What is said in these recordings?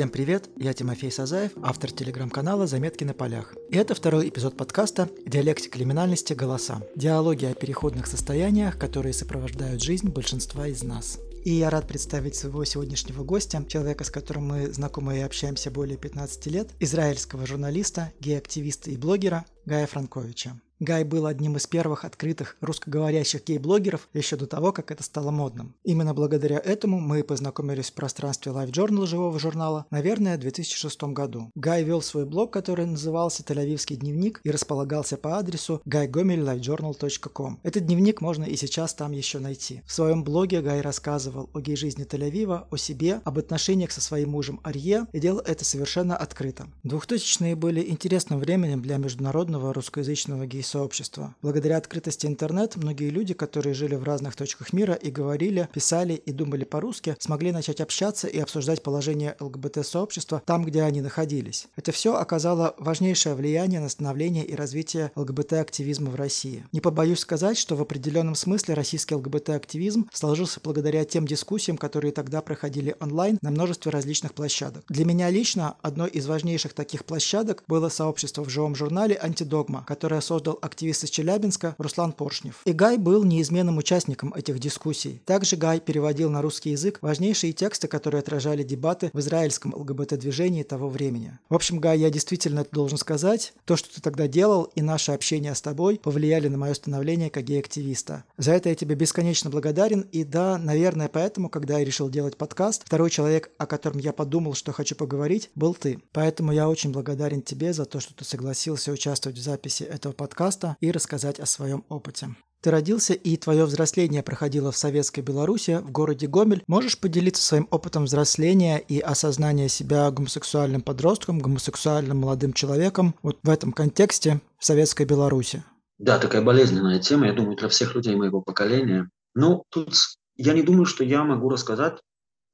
Всем привет, я Тимофей Сазаев, автор телеграм-канала «Заметки на полях». И это второй эпизод подкаста «Диалектика криминальности. Голоса». Диалоги о переходных состояниях, которые сопровождают жизнь большинства из нас. И я рад представить своего сегодняшнего гостя, человека, с которым мы знакомы и общаемся более 15 лет, израильского журналиста, гей-активиста и блогера Гая Франковича. Гай был одним из первых открытых русскоговорящих гей-блогеров еще до того, как это стало модным. Именно благодаря этому мы познакомились в пространстве Live Journal живого журнала, наверное, в 2006 году. Гай вел свой блог, который назывался «Тель-Авивский дневник» и располагался по адресу gaygomel.livejournal.com. Этот дневник можно и сейчас там еще найти. В своем блоге Гай рассказывал о гей-жизни Тель-Авива, о себе, об отношениях со своим мужем Арье и делал это совершенно открыто. 2000-е были интересным временем для международного русскоязычного гей сообщества. Благодаря открытости интернет, многие люди, которые жили в разных точках мира и говорили, писали и думали по-русски, смогли начать общаться и обсуждать положение ЛГБТ-сообщества там, где они находились. Это все оказало важнейшее влияние на становление и развитие ЛГБТ-активизма в России. Не побоюсь сказать, что в определенном смысле российский ЛГБТ-активизм сложился благодаря тем дискуссиям, которые тогда проходили онлайн на множестве различных площадок. Для меня лично одной из важнейших таких площадок было сообщество в живом журнале «Антидогма», которое создал активист из Челябинска Руслан Поршнев. И Гай был неизменным участником этих дискуссий. Также Гай переводил на русский язык важнейшие тексты, которые отражали дебаты в израильском ЛГБТ-движении того времени. В общем, Гай, я действительно должен сказать. То, что ты тогда делал, и наше общение с тобой повлияли на мое становление как гей-активиста. За это я тебе бесконечно благодарен. И да, наверное, поэтому, когда я решил делать подкаст, второй человек, о котором я подумал, что хочу поговорить, был ты. Поэтому я очень благодарен тебе за то, что ты согласился участвовать в записи этого подкаста подкаста и рассказать о своем опыте. Ты родился и твое взросление проходило в Советской Беларуси, в городе Гомель. Можешь поделиться своим опытом взросления и осознания себя гомосексуальным подростком, гомосексуальным молодым человеком вот в этом контексте в Советской Беларуси? Да, такая болезненная тема, я думаю, для всех людей моего поколения. Но тут я не думаю, что я могу рассказать,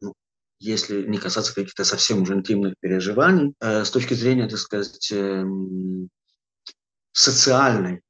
ну, если не касаться каких-то совсем уже интимных переживаний, э, с точки зрения, так сказать, э, социальной,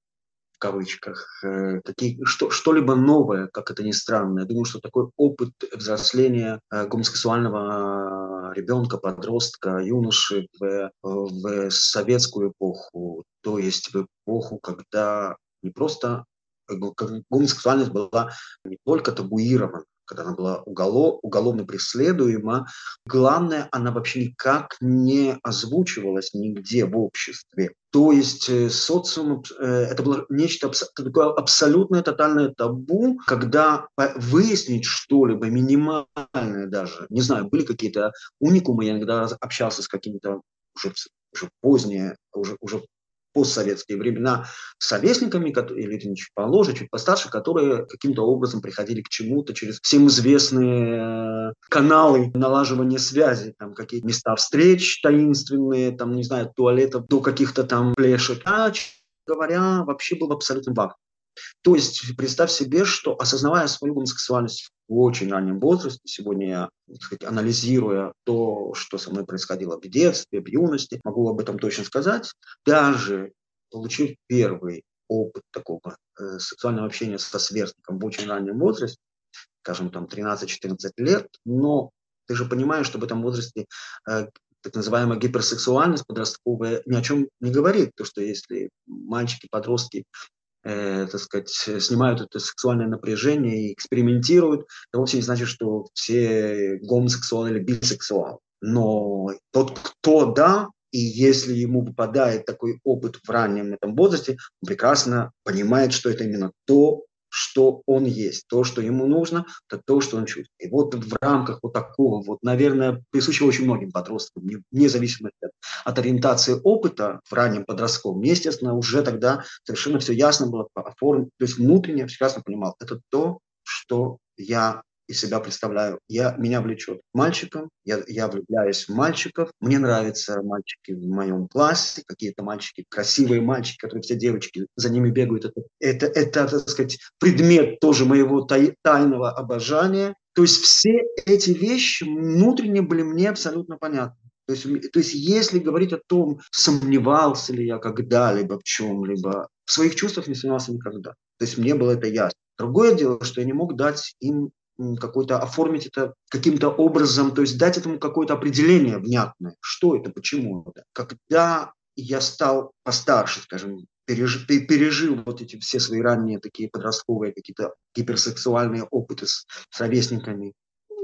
в кавычках, э, какие, что, что-либо новое, как это ни странно. Я думаю, что такой опыт взросления э, гомосексуального ребенка, подростка, юноши в, в советскую эпоху, то есть в эпоху, когда не просто гомосексуальность была не только табуирована, когда она была уголов, уголовно преследуема. Главное, она вообще никак не озвучивалась нигде в обществе. То есть э, социум, э, это было нечто такое абсолютное, тотальное табу, когда выяснить что-либо минимальное даже, не знаю, были какие-то уникумы, я иногда общался с какими-то уже, уже поздние, уже, уже постсоветские времена советниками, или чуть помоложе, чуть постарше, которые каким-то образом приходили к чему-то через всем известные э, каналы налаживания связи, там какие-то места встреч таинственные, там, не знаю, туалетов до каких-то там плешек. А, говоря, вообще был абсолютно вакуум. То есть представь себе, что осознавая свою гомосексуальность в очень раннем возрасте, сегодня я, сказать, анализируя то, что со мной происходило в детстве, в юности, могу об этом точно сказать, даже получив первый опыт такого э, сексуального общения со сверстником в очень раннем возрасте, скажем, там 13-14 лет, но ты же понимаешь, что в этом возрасте э, так называемая гиперсексуальность подростковая ни о чем не говорит. То, что если мальчики, подростки э, так сказать, снимают это сексуальное напряжение и экспериментируют, это вовсе не значит, что все гомосексуалы или бисексуалы. Но тот, кто да, и если ему выпадает такой опыт в раннем этом возрасте, он прекрасно понимает, что это именно то, что он есть, то, что ему нужно, это то, что он чувствует. И вот в рамках вот такого, вот, наверное, присущего очень многим подросткам, вне зависимости от, от ориентации опыта в раннем подростковом, естественно, уже тогда совершенно все ясно было оформлено, то есть внутренне все ясно понимал, это то, что я из себя представляю. Я, меня влечет мальчиком, я, я влюбляюсь в мальчиков, мне нравятся мальчики в моем классе, какие-то мальчики, красивые мальчики, которые все девочки за ними бегают. Это, это, это так сказать, предмет тоже моего тай, тайного обожания. То есть все эти вещи внутренне были мне абсолютно понятны. То есть, то есть если говорить о том, сомневался ли я когда-либо в чем-либо, в своих чувствах не сомневался никогда. То есть мне было это ясно. Другое дело, что я не мог дать им какой-то оформить это каким-то образом, то есть дать этому какое-то определение внятное, что это, почему это. Когда я стал постарше, скажем, пережил, пережил вот эти все свои ранние такие подростковые какие-то гиперсексуальные опыты с, с ровесниками,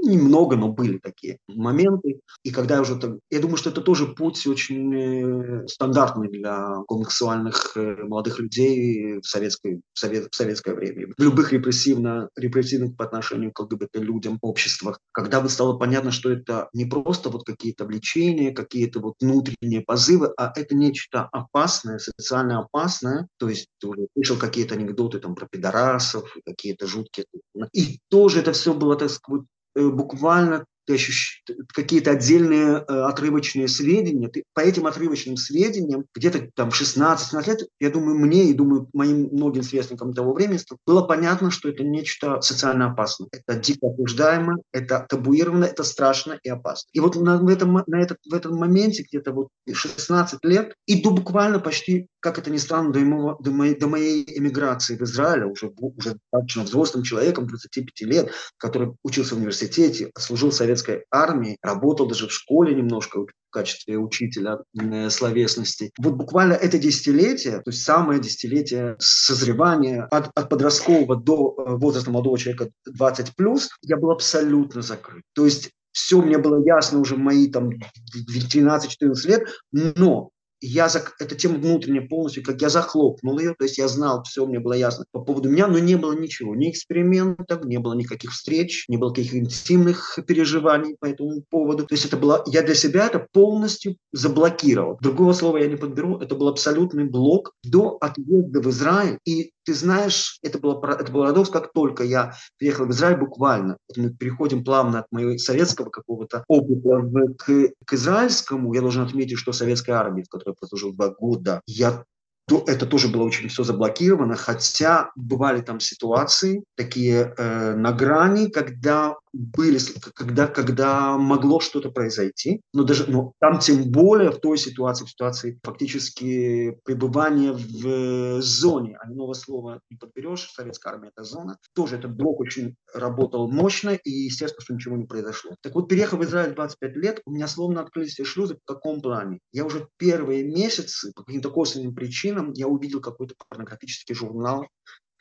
немного, но были такие моменты. И когда я уже так, я думаю, что это тоже путь очень э, стандартный для гомосексуальных э, молодых людей в, советской, в, совет, в советское время. В любых репрессивно, репрессивных по отношению к ЛГБТ-людям обществах. Когда вот стало понятно, что это не просто вот какие-то влечения, какие-то вот внутренние позывы, а это нечто опасное, социально опасное. То есть ты уже слышал какие-то анекдоты там про пидорасов, какие-то жуткие. И тоже это все было, так сказать, буквально ты ощущ... какие-то отдельные э, отрывочные сведения, ты по этим отрывочным сведениям, где-то там 16-17 лет, я думаю, мне и думаю, моим многим сверстникам того времени было понятно, что это нечто социально опасное. Это дико осуждаемо, это табуировано, это страшно и опасно. И вот на, в, этом, на этот, в этом моменте, где-то вот 16 лет, и до буквально почти, как это ни странно, до, ему, до, моей, до моей эмиграции в Израиль, уже, уже достаточно взрослым человеком, 25 лет, который учился в университете, служил в советской армии, работал даже в школе немножко в качестве учителя э, словесности. Вот буквально это десятилетие, то есть самое десятилетие созревания от, от подросткового до э, возраста молодого человека 20 плюс, я был абсолютно закрыт. То есть все мне было ясно уже мои там 13-14 лет, но я зак... эта тема внутренняя полностью, как я захлопнул ее, то есть я знал, все мне было ясно по поводу меня, но не было ничего, ни экспериментов, не было никаких встреч, не было каких интимных переживаний по этому поводу. То есть это было, я для себя это полностью заблокировал. Другого слова я не подберу, это был абсолютный блок до отъезда в Израиль. И ты знаешь, это, было, это был парадокс, как только я приехал в Израиль буквально, мы переходим плавно от моего советского какого-то опыта к, к израильскому, я должен отметить, что советская армия, в которой прослужил два года, я то это тоже было очень все заблокировано, хотя бывали там ситуации такие э, на грани, когда были, когда, когда могло что-то произойти, но даже но там тем более в той ситуации, в ситуации фактически пребывания в зоне, а нового слова не подберешь, советская армия это зона, тоже этот блок очень работал мощно и естественно, что ничего не произошло. Так вот, переехав в Израиль 25 лет, у меня словно открылись все шлюзы в каком плане? Я уже первые месяцы по каким-то косвенным причинам я увидел какой-то порнографический журнал,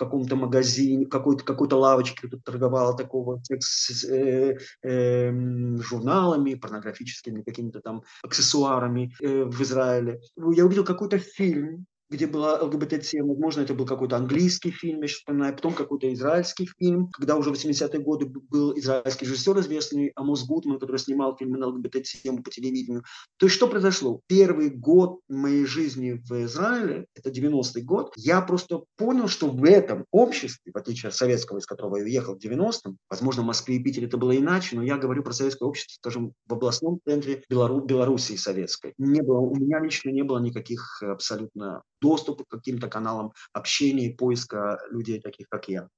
каком-то магазине, какой-то какой-то лавочке тут торговала такого секс, э, э, журналами, порнографическими какими-то там аксессуарами э, в Израиле. Я увидел какой-то фильм, где была ЛГБТ-тема. Возможно, это был какой-то английский фильм, я сейчас вспоминаю, потом какой-то израильский фильм, когда уже в 80-е годы был израильский режиссер известный Амос Гутман, который снимал фильмы на ЛГБТ-тему по телевидению. То есть что произошло? Первый год моей жизни в Израиле, это 90-й год, я просто понял, что в этом обществе, в отличие от советского, из которого я уехал в 90-м, возможно, в Москве и Питере это было иначе, но я говорю про советское общество, скажем, в областном центре Белору- Белоруссии советской. Не было, у меня лично не было никаких абсолютно доступа к каким-то каналам общения и поиска людей таких, как я.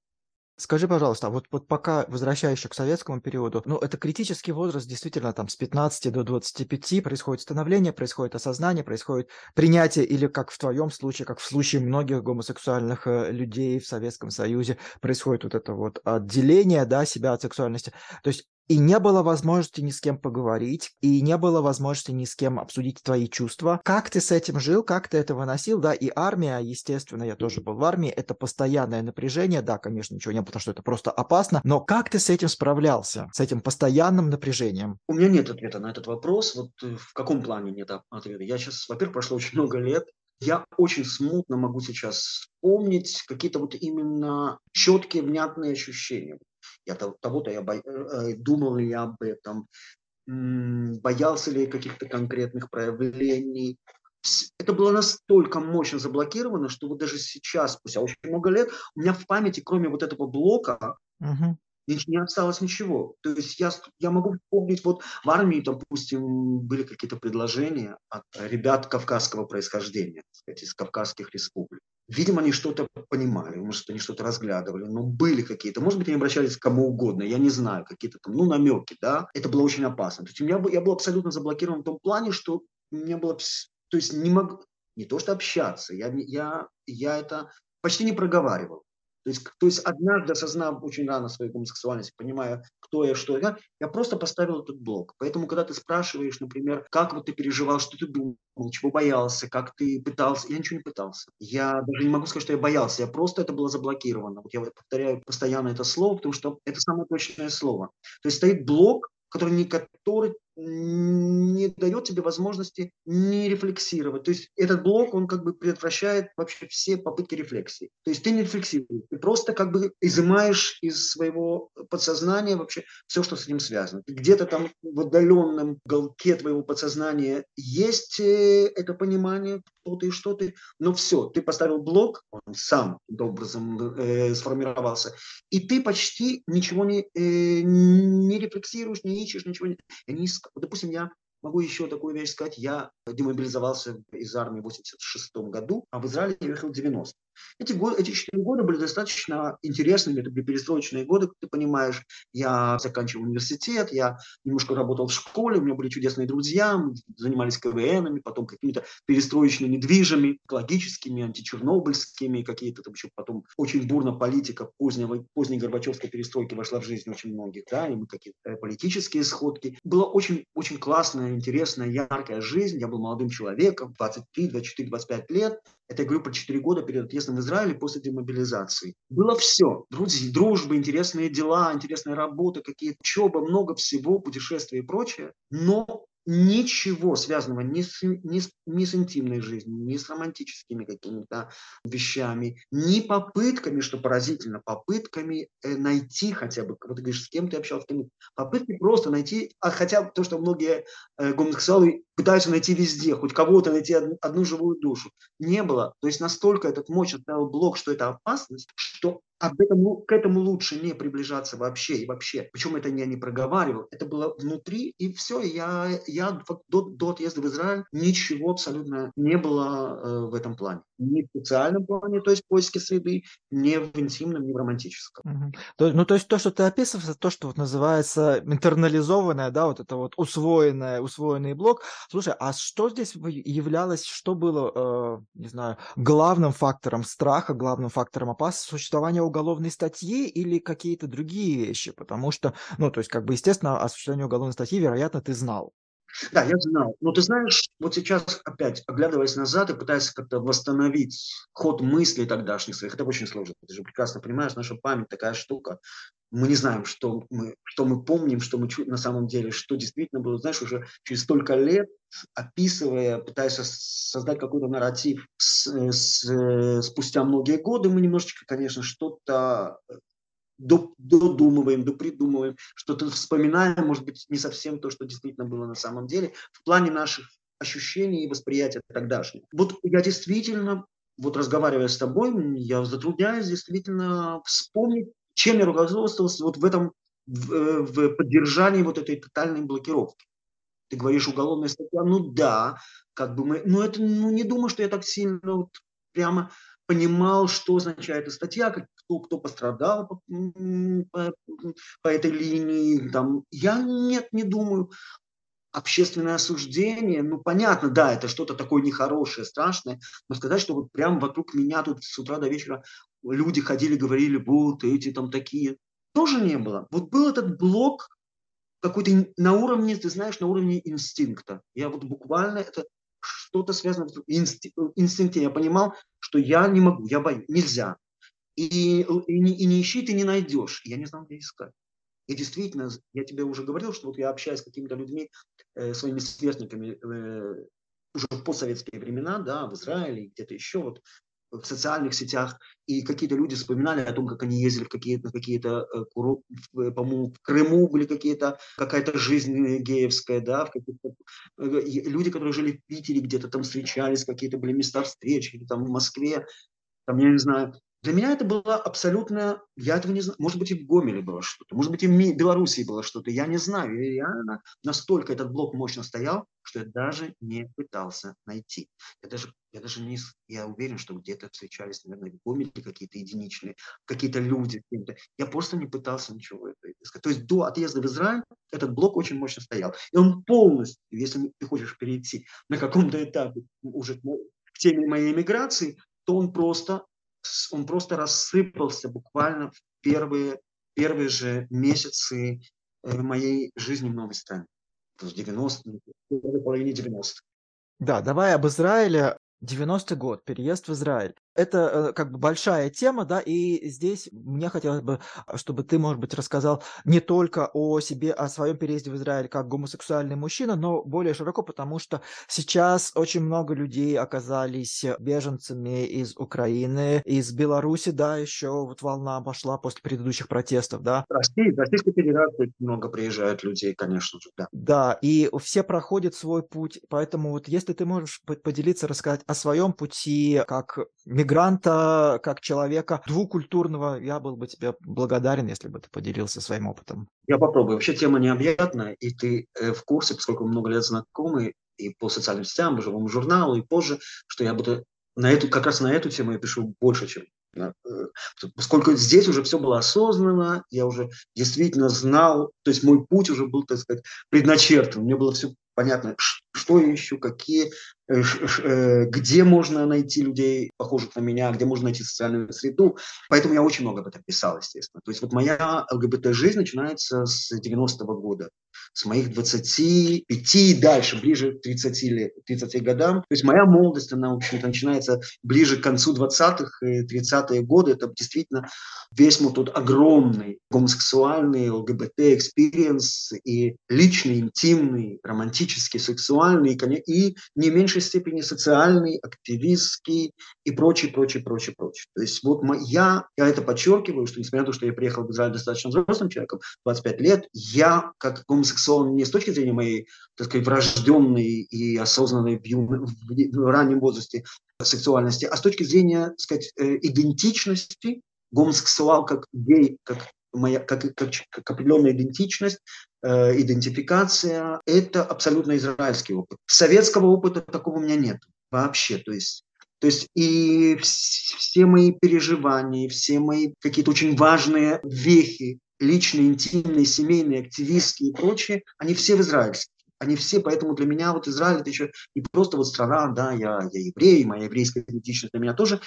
Скажи, пожалуйста, а вот, вот пока возвращаясь к советскому периоду, ну, это критический возраст, действительно, там, с 15 до 25 происходит становление, происходит осознание, происходит принятие, или, как в твоем случае, как в случае многих гомосексуальных э, людей в Советском Союзе, происходит вот это вот отделение, да, себя от сексуальности. То есть и не было возможности ни с кем поговорить, и не было возможности ни с кем обсудить твои чувства. Как ты с этим жил, как ты это выносил, да, и армия, естественно, я тоже был в армии, это постоянное напряжение, да, конечно, ничего не было, потому что это просто опасно, но как ты с этим справлялся, с этим постоянным напряжением? У меня нет ответа на этот вопрос, вот э, в каком плане нет ответа. Я сейчас, во-первых, прошло очень много лет, я очень смутно могу сейчас вспомнить какие-то вот именно четкие, внятные ощущения я того-то я бо... Э, э, думал ли я об этом, боялся ли каких-то конкретных проявлений. Это было настолько мощно заблокировано, что вот даже сейчас, спустя очень много лет, у меня в памяти, кроме вот этого блока, угу. Не осталось ничего. То есть я, я могу вспомнить, вот в армии, допустим, были какие-то предложения от ребят кавказского происхождения, сказать, из кавказских республик. Видимо, они что-то понимали, может, они что-то разглядывали, но были какие-то, может быть, они обращались к кому угодно, я не знаю, какие-то там, ну, намеки, да, это было очень опасно. То есть у меня, я был абсолютно заблокирован в том плане, что у меня было, то есть не мог, не то что общаться, я, я, я это почти не проговаривал. То есть, то есть однажды, осознав очень рано свою гомосексуальность, понимая, кто я, что я, я просто поставил этот блок. Поэтому, когда ты спрашиваешь, например, как вот ты переживал, что ты думал, чего боялся, как ты пытался, я ничего не пытался. Я даже не могу сказать, что я боялся, я просто это было заблокировано. Вот я повторяю постоянно это слово, потому что это самое точное слово. То есть стоит блок, который, не, который не дает тебе возможности не рефлексировать. То есть этот блок, он как бы предотвращает вообще все попытки рефлексии. То есть ты не рефлексируешь, ты просто как бы изымаешь из своего подсознания вообще все, что с ним связано. Где-то там в отдаленном голке твоего подсознания есть э, это понимание, кто ты и что ты, но все, ты поставил блок, он сам образом э, сформировался, и ты почти ничего не, э, не рефлексируешь, не ищешь, ничего не... не допустим, я могу еще такую вещь сказать. Я демобилизовался из армии в 86 году, а в Израиле я ехал в 90 эти, годы, эти четыре года были достаточно интересными, это были перестроечные годы, как ты понимаешь. Я заканчивал университет, я немножко работал в школе, у меня были чудесные друзья, мы занимались КВНами, потом какими-то перестроечными движами, экологическими, античернобыльскими, какие-то там еще потом очень бурно политика позднего, поздней Горбачевской перестройки вошла в жизнь очень многих, да, и мы какие-то э, политические сходки. Была очень, очень классная, интересная, яркая жизнь, я был молодым человеком, 23, 24, 25 лет, это я говорю про 4 года перед отъездом в Израиль после демобилизации. Было все. Друзья, дружбы, интересные дела, интересная работа, какие-то учеба, много всего, путешествия и прочее. Но ничего связанного ни с, ни, с, ни с интимной жизнью, ни с романтическими какими-то вещами, ни попытками, что поразительно, попытками э, найти хотя бы, вот ты говоришь, с кем ты общался, попытки просто найти, а хотя то, что многие э, гомосексуалы пытаются найти везде, хоть кого-то найти одну, живую душу, не было. То есть настолько этот мощь оставил блок, что это опасность, что об этом, ну, к этому лучше не приближаться вообще и вообще. Причем это я не проговаривал, это было внутри, и все, я, я до, до отъезда в Израиль ничего абсолютно не было э, в этом плане ни в социальном плане, то есть поиски среды, ни в интимном, ни в романтическом. Угу. То, ну, то есть то, что ты описываешь, это то, что вот называется интернализованное, да, вот это вот усвоенное, усвоенный блок. Слушай, а что здесь являлось, что было, э, не знаю, главным фактором страха, главным фактором опасности существования уголовной статьи или какие-то другие вещи? Потому что, ну, то есть, как бы, естественно, о существовании уголовной статьи, вероятно, ты знал. Да, я знал. Но ты знаешь, вот сейчас опять, оглядываясь назад и пытаясь как-то восстановить ход мыслей тогдашних своих, это очень сложно. Ты же прекрасно понимаешь, наша память такая штука. Мы не знаем, что мы, что мы помним, что мы на самом деле, что действительно было. Знаешь, уже через столько лет, описывая, пытаясь создать какой-то нарратив с, с, спустя многие годы, мы немножечко, конечно, что-то додумываем, допридумываем, что-то вспоминаем, может быть, не совсем то, что действительно было на самом деле, в плане наших ощущений и восприятия тогдашнего. Вот я действительно, вот разговаривая с тобой, я затрудняюсь действительно вспомнить, чем я руководствовался вот в этом, в, э, в поддержании вот этой тотальной блокировки. Ты говоришь уголовная статья, ну да, как бы мы, ну это, ну не думаю, что я так сильно вот прямо понимал, что означает эта статья, кто, кто пострадал по, по, по этой линии. Там. Я нет, не думаю. Общественное осуждение, ну понятно, да, это что-то такое нехорошее, страшное, но сказать, что вот прямо вокруг меня тут с утра до вечера люди ходили, говорили, вот эти там такие, тоже не было. Вот был этот блок какой-то на уровне, ты знаешь, на уровне инстинкта. Я вот буквально это что-то связано с инстинктом. Я понимал, что я не могу, я боюсь, нельзя. И, и, и не ищи, ты не найдешь. Я не знал, где искать. И действительно, я тебе уже говорил, что вот я общаюсь с какими-то людьми, э, своими сверстниками э, уже в постсоветские времена, да, в Израиле, где-то еще, вот в социальных сетях, и какие-то люди вспоминали о том, как они ездили в какие-то, какие-то э, по-моему, в Крыму были какие-то, какая-то жизнь геевская, да, в э, люди, которые жили в Питере, где-то там встречались, какие-то были места встречи, или там в Москве, там, я не знаю, для меня это было абсолютно, я этого не знаю, может быть и в Гомеле было что-то, может быть и в Белоруссии было что-то, я не знаю, и я настолько этот блок мощно стоял, что я даже не пытался найти. Я даже, я даже не, я уверен, что где-то встречались, наверное, в Гомеле какие-то единичные, какие-то люди, я просто не пытался ничего это искать. То есть до отъезда в Израиль этот блок очень мощно стоял. И он полностью, если ты хочешь перейти на каком-то этапе уже к теме моей эмиграции, то он просто он просто рассыпался буквально в первые, первые же месяцы э, моей жизни в новой стране. В 90-х, в половине 90-х. Да, давай об Израиле. 90-й год, переезд в Израиль. Это э, как бы большая тема, да, и здесь мне хотелось бы, чтобы ты, может быть, рассказал не только о себе, о своем переезде в Израиль как гомосексуальный мужчина, но более широко, потому что сейчас очень много людей оказались беженцами из Украины, из Беларуси, да, еще вот волна пошла после предыдущих протестов, да. России, в Российской Федерации много приезжают людей, конечно же, да. Да, и все проходят свой путь, поэтому вот если ты можешь поделиться, рассказать о своем пути как мигранта, как человека двукультурного, я был бы тебе благодарен, если бы ты поделился своим опытом. Я попробую. Вообще тема необъятная, и ты э, в курсе, поскольку много лет знакомы, и по социальным сетям, по живому журналу, и позже, что я буду на эту, как раз на эту тему я пишу больше, чем Э, поскольку здесь уже все было осознанно, я уже действительно знал, то есть мой путь уже был, так сказать, предначертан. Мне было все понятно, что я ищу, какие, э, э, где можно найти людей, похожих на меня, где можно найти социальную среду. Поэтому я очень много об этом писал, естественно. То есть вот моя ЛГБТ-жизнь начинается с 90-го года с моих 25 и дальше, ближе к 30, лет, 30 годам. То есть моя молодость, она, в общем-то, начинается ближе к концу 20-х и 30-е годы. Это действительно весь мой тот огромный гомосексуальный ЛГБТ- experience и личный, интимный, романтический, сексуальный и не меньшей степени социальный, активистский и прочее, прочее, прочее, прочее. То есть вот я, я это подчеркиваю, что несмотря на то, что я приехал в Израиль достаточно взрослым человеком, 25 лет, я как гомосексуал не с точки зрения моей, так сказать, врожденной и осознанной в, юн... в раннем возрасте сексуальности, а с точки зрения, так сказать, э, идентичности, гомосексуал как гей, как моя, как, как, как определенная идентичность, э, идентификация, это абсолютно израильский опыт. Советского опыта такого у меня нет вообще. То есть то есть и все мои переживания, все мои какие-то очень важные вехи личные, интимные, семейные, активистские и прочие, они все в израильских. Они все, поэтому для меня вот Израиль это еще не просто вот страна, да, я, я еврей, моя еврейская идентичность для меня тоже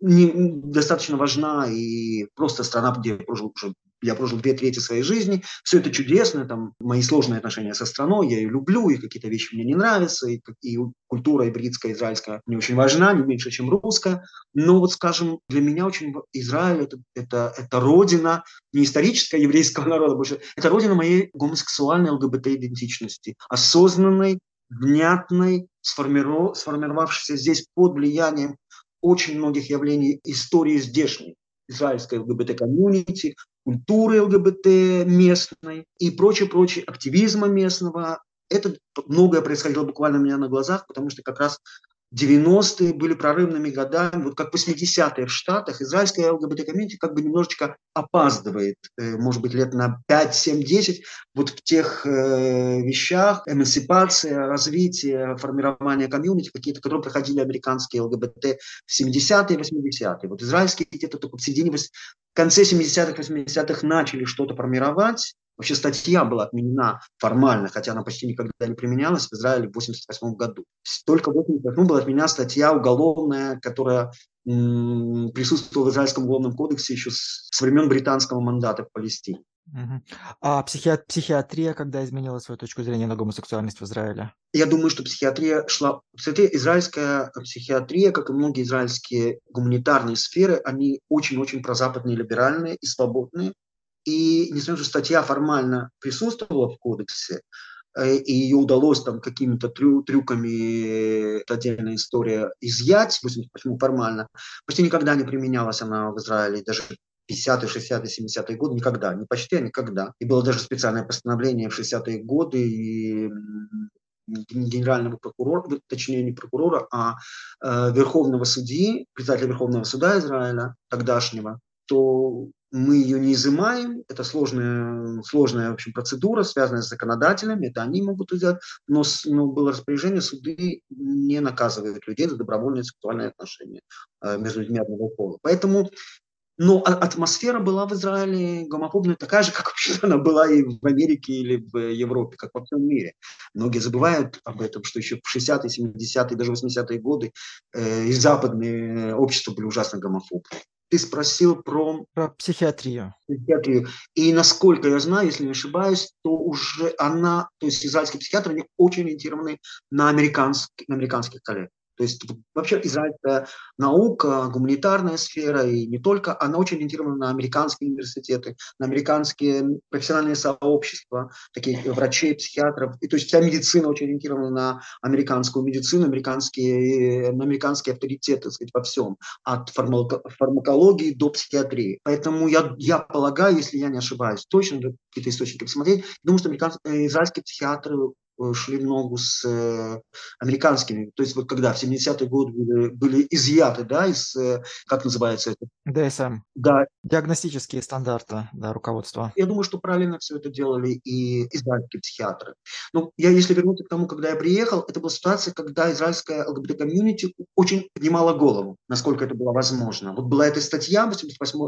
не, достаточно важна, и просто страна, где я прожил уже я прожил две трети своей жизни, все это чудесно, там мои сложные отношения со страной, я ее люблю, и какие-то вещи мне не нравятся, и, и культура ибридская, израильская мне очень важна, не меньше, чем русская, но вот, скажем, для меня очень Израиль это, это, это родина не историческая еврейского народа больше, это родина моей гомосексуальной ЛГБТ-идентичности, осознанной, внятной, сформиров, сформировавшейся здесь под влиянием очень многих явлений истории здешней израильской ЛГБТ-комьюнити, культуры ЛГБТ местной и прочее-прочее, активизма местного. Это многое происходило буквально у меня на глазах, потому что как раз 90-е были прорывными годами, вот как 80-е в Штатах, израильская ЛГБТ-комьюнити как бы немножечко опаздывает, э, может быть, лет на 5, 7, 10, вот в тех э, вещах, эмансипация, развитие, формирование комьюнити, какие-то, которые проходили американские ЛГБТ в 70-е, 80-е. Вот израильские где-то только в середине, в конце 70-х, 80-х начали что-то формировать, Вообще статья была отменена формально, хотя она почти никогда не применялась в Израиле в 1988 году. Только в 1988 была отменена статья уголовная, которая присутствовала в Израильском уголовном кодексе еще с, с времен британского мандата в Палестине. А психи... психиатрия когда изменила свою точку зрения на гомосексуальность в Израиле? Я думаю, что психиатрия шла... Кстати, израильская психиатрия, как и многие израильские гуманитарные сферы, они очень-очень прозападные, либеральные и свободные. И несмотря на то, что статья формально присутствовала в кодексе, э, и ее удалось там какими-то трю трюками, это отдельная история, изъять, почему формально, почти никогда не применялась она в Израиле, даже 50-е, 60-е, 70-е годы, никогда, не почти, а никогда. И было даже специальное постановление в 60-е годы, и генерального прокурора, точнее не прокурора, а э, верховного судьи, председателя Верховного суда Израиля, тогдашнего, то мы ее не изымаем, это сложная, сложная в общем, процедура, связанная с законодателями, это они могут сделать, но, но было распоряжение, суды не наказывают людей за добровольные сексуальные отношения э, между людьми одного пола. Поэтому Но атмосфера была в Израиле гомофобная такая же, как вообще она была и в Америке или в Европе, как во всем мире. Многие забывают об этом, что еще в 60-е, 70-е, даже 80-е годы э, и западные общества были ужасно гомофобны. Ты спросил про... Про психиатрию. Психиатрию. И насколько я знаю, если не ошибаюсь, то уже она, то есть израильские психиатры, они очень ориентированы на, американских, на американских коллег. То есть вообще израильская наука, гуманитарная сфера и не только, она очень ориентирована на американские университеты, на американские профессиональные сообщества, такие врачей, психиатров. И то есть вся медицина очень ориентирована на американскую медицину, американские, на американские авторитеты, так сказать, во всем, от фармакологии до психиатрии. Поэтому я, я полагаю, если я не ошибаюсь, точно какие-то источники посмотреть, думаю, что американские, израильские психиатры Э, шли в ногу с э, американскими. То есть вот когда в 70-е годы были, были изъяты, да, из, э, как называется это? ДСМ. Да. Диагностические стандарты, да, руководства. Я думаю, что правильно все это делали и израильские психиатры. Ну, я, если вернуться к тому, когда я приехал, это была ситуация, когда израильская ЛГБТ-комьюнити очень поднимала голову, насколько это было возможно. Вот была эта статья, 88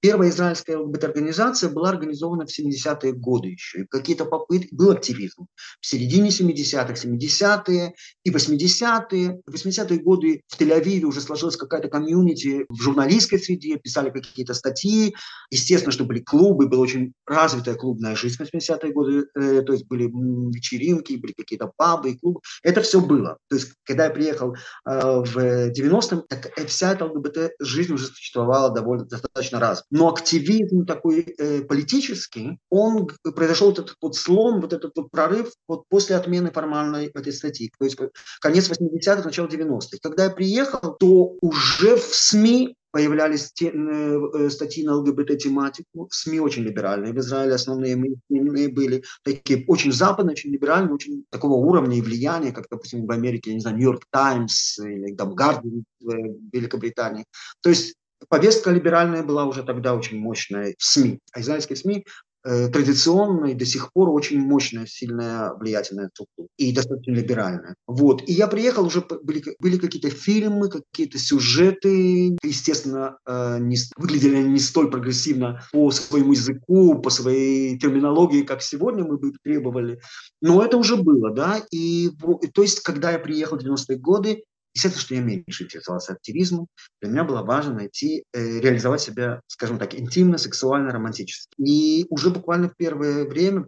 первая израильская ЛГБТ-организация была организована в 70-е годы еще. И какие-то попытки, был активизм в середине середине 70-х, 70-е и 80-е. В 80-е годы в Тель-Авиве уже сложилась какая-то комьюнити в журналистской среде, писали какие-то статьи. Естественно, что были клубы, была очень развитая клубная жизнь в 80-е годы, э, то есть были вечеринки, были какие-то пабы и клубы. Это все было. То есть, когда я приехал э, в 90-м, так вся эта ЛГБТ-жизнь уже существовала довольно достаточно раз. Но активизм такой э, политический, он произошел этот вот слом, вот этот вот прорыв вот после после отмены формальной этой статьи, то есть конец 80-х, начало 90-х. Когда я приехал, то уже в СМИ появлялись те, э, э статьи на ЛГБТ-тематику. СМИ очень либеральные. В Израиле основные были такие очень западные, очень либеральные, очень такого уровня и влияния, как, допустим, в Америке, я не знаю, Нью-Йорк Таймс или Гарден в Великобритании. То есть повестка либеральная была уже тогда очень мощная в СМИ. А израильские СМИ Э, традиционная до сих пор очень мощная, сильная, влиятельная структура и достаточно либеральная. Вот. И я приехал, уже были, были какие-то фильмы, какие-то сюжеты, естественно, э, не, выглядели они не столь прогрессивно по своему языку, по своей терминологии, как сегодня мы бы требовали, но это уже было, да, и то есть, когда я приехал в 90-е годы, Естественно, что я меньше интересовался активизмом. Для меня было важно найти, э, реализовать себя, скажем так, интимно, сексуально, романтически. И уже буквально в первое время,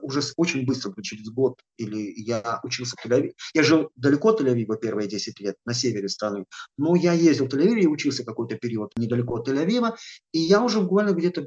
уже очень быстро, через год, или я учился в Тель-Авиве. Я жил далеко от Тель-Авива первые 10 лет, на севере страны. Но я ездил в Тель-Авиве и учился какой-то период недалеко от Тель-Авива. И я уже буквально где-то в